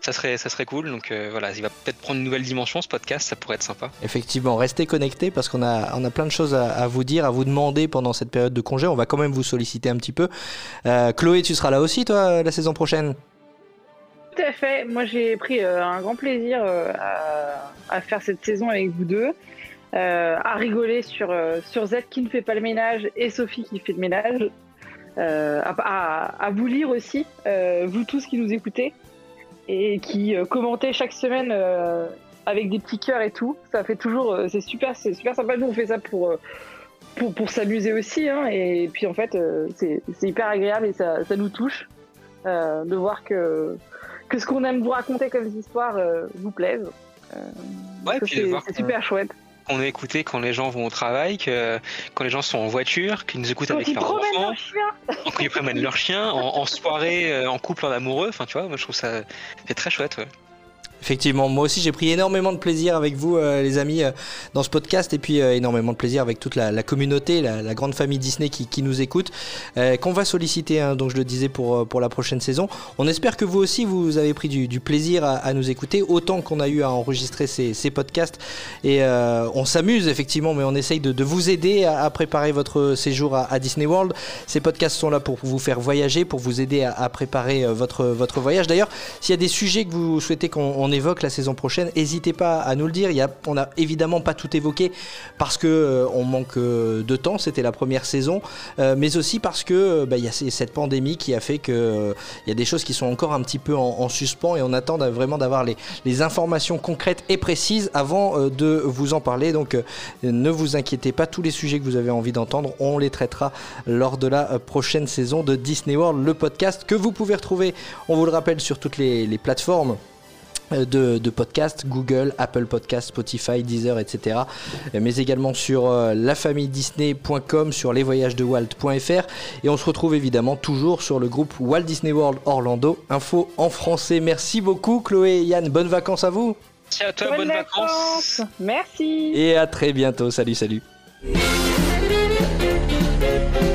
Ça serait, ça serait cool. Donc euh, voilà, il va peut-être prendre une nouvelle dimension ce podcast, ça pourrait être sympa. Effectivement, restez connectés parce qu'on a, on a plein de choses à, à vous dire, à vous demander pendant cette période de congé. On va quand même vous solliciter un petit peu. Euh, Chloé, tu seras là aussi, toi, la saison prochaine? Tout à fait. Moi, j'ai pris euh, un grand plaisir euh, à, à faire cette saison avec vous deux, euh, à rigoler sur, euh, sur Z qui ne fait pas le ménage et Sophie qui fait le ménage, euh, à, à- à vous lire aussi, vous tous qui nous écoutez et qui commentez chaque semaine avec des petits cœurs et tout. Ça fait toujours, c'est super, c'est super sympa. Nous, on fait ça pour. pour, pour s'amuser aussi, hein, et puis en fait, euh, c'est c'est hyper agréable et ça, ça nous touche euh, de voir que, que ce qu'on aime vous raconter comme histoires euh, vous plaise. Ouais, puis c'est super chouette. Qu'on est écouté quand les gens vont au travail, que quand les gens sont en voiture, qu'ils nous écoutent avec leurs enfants, quand ils promènent leur chien, en, en soirée, euh, en couple, en amoureux. Enfin, tu vois, moi je trouve ça c'est très chouette. Ouais. Effectivement, moi aussi j'ai pris énormément de plaisir avec vous euh, les amis euh, dans ce podcast et puis euh, énormément de plaisir avec toute la, communauté, la, grande famille Disney qui, nous écoute, qu'on va solliciter, hein, donc je le disais pour, pour la prochaine saison. On espère que vous aussi vous avez pris du, plaisir à, nous écouter, autant qu'on a eu à enregistrer ces, ces podcasts et on s'amuse effectivement, mais on essaye de, de vous aider à, préparer votre séjour à, à Disney World. Ces podcasts sont là pour vous faire voyager, pour vous aider à, préparer votre, votre voyage. D'ailleurs, s'il y a des sujets que vous souhaitez qu'on on l'évoque la saison prochaine, n'hésitez pas à nous le dire. Il a, on n'a évidemment pas tout évoqué parce que euh, on manque euh, de temps. C'était la première saison, euh, mais aussi parce que euh, bah, y a cette pandémie qui a fait que euh, il y a des choses qui sont encore un petit peu en, en suspens et on attend vraiment d'avoir les, informations concrètes et précises avant de vous en parler. Donc ne vous inquiétez pas, tous les sujets que vous avez envie d'entendre, on les traitera lors de la prochaine saison de Disney World, le podcast que vous pouvez retrouver, on vous le rappelle, sur toutes les, plateformes de, de podcasts, Google, Apple Podcasts, Spotify, Deezer, etc. Euh, Mais également sur euh, lafamille-disney.com, sur lesvoyagesdewalt.fr. Et on se retrouve évidemment toujours sur le groupe Walt Disney World Orlando, info en français. Merci beaucoup Chloé et Yann, bonnes vacances à vous Merci à toi, bonnes vacances. Merci. et à très bientôt. Salut, salut. Thank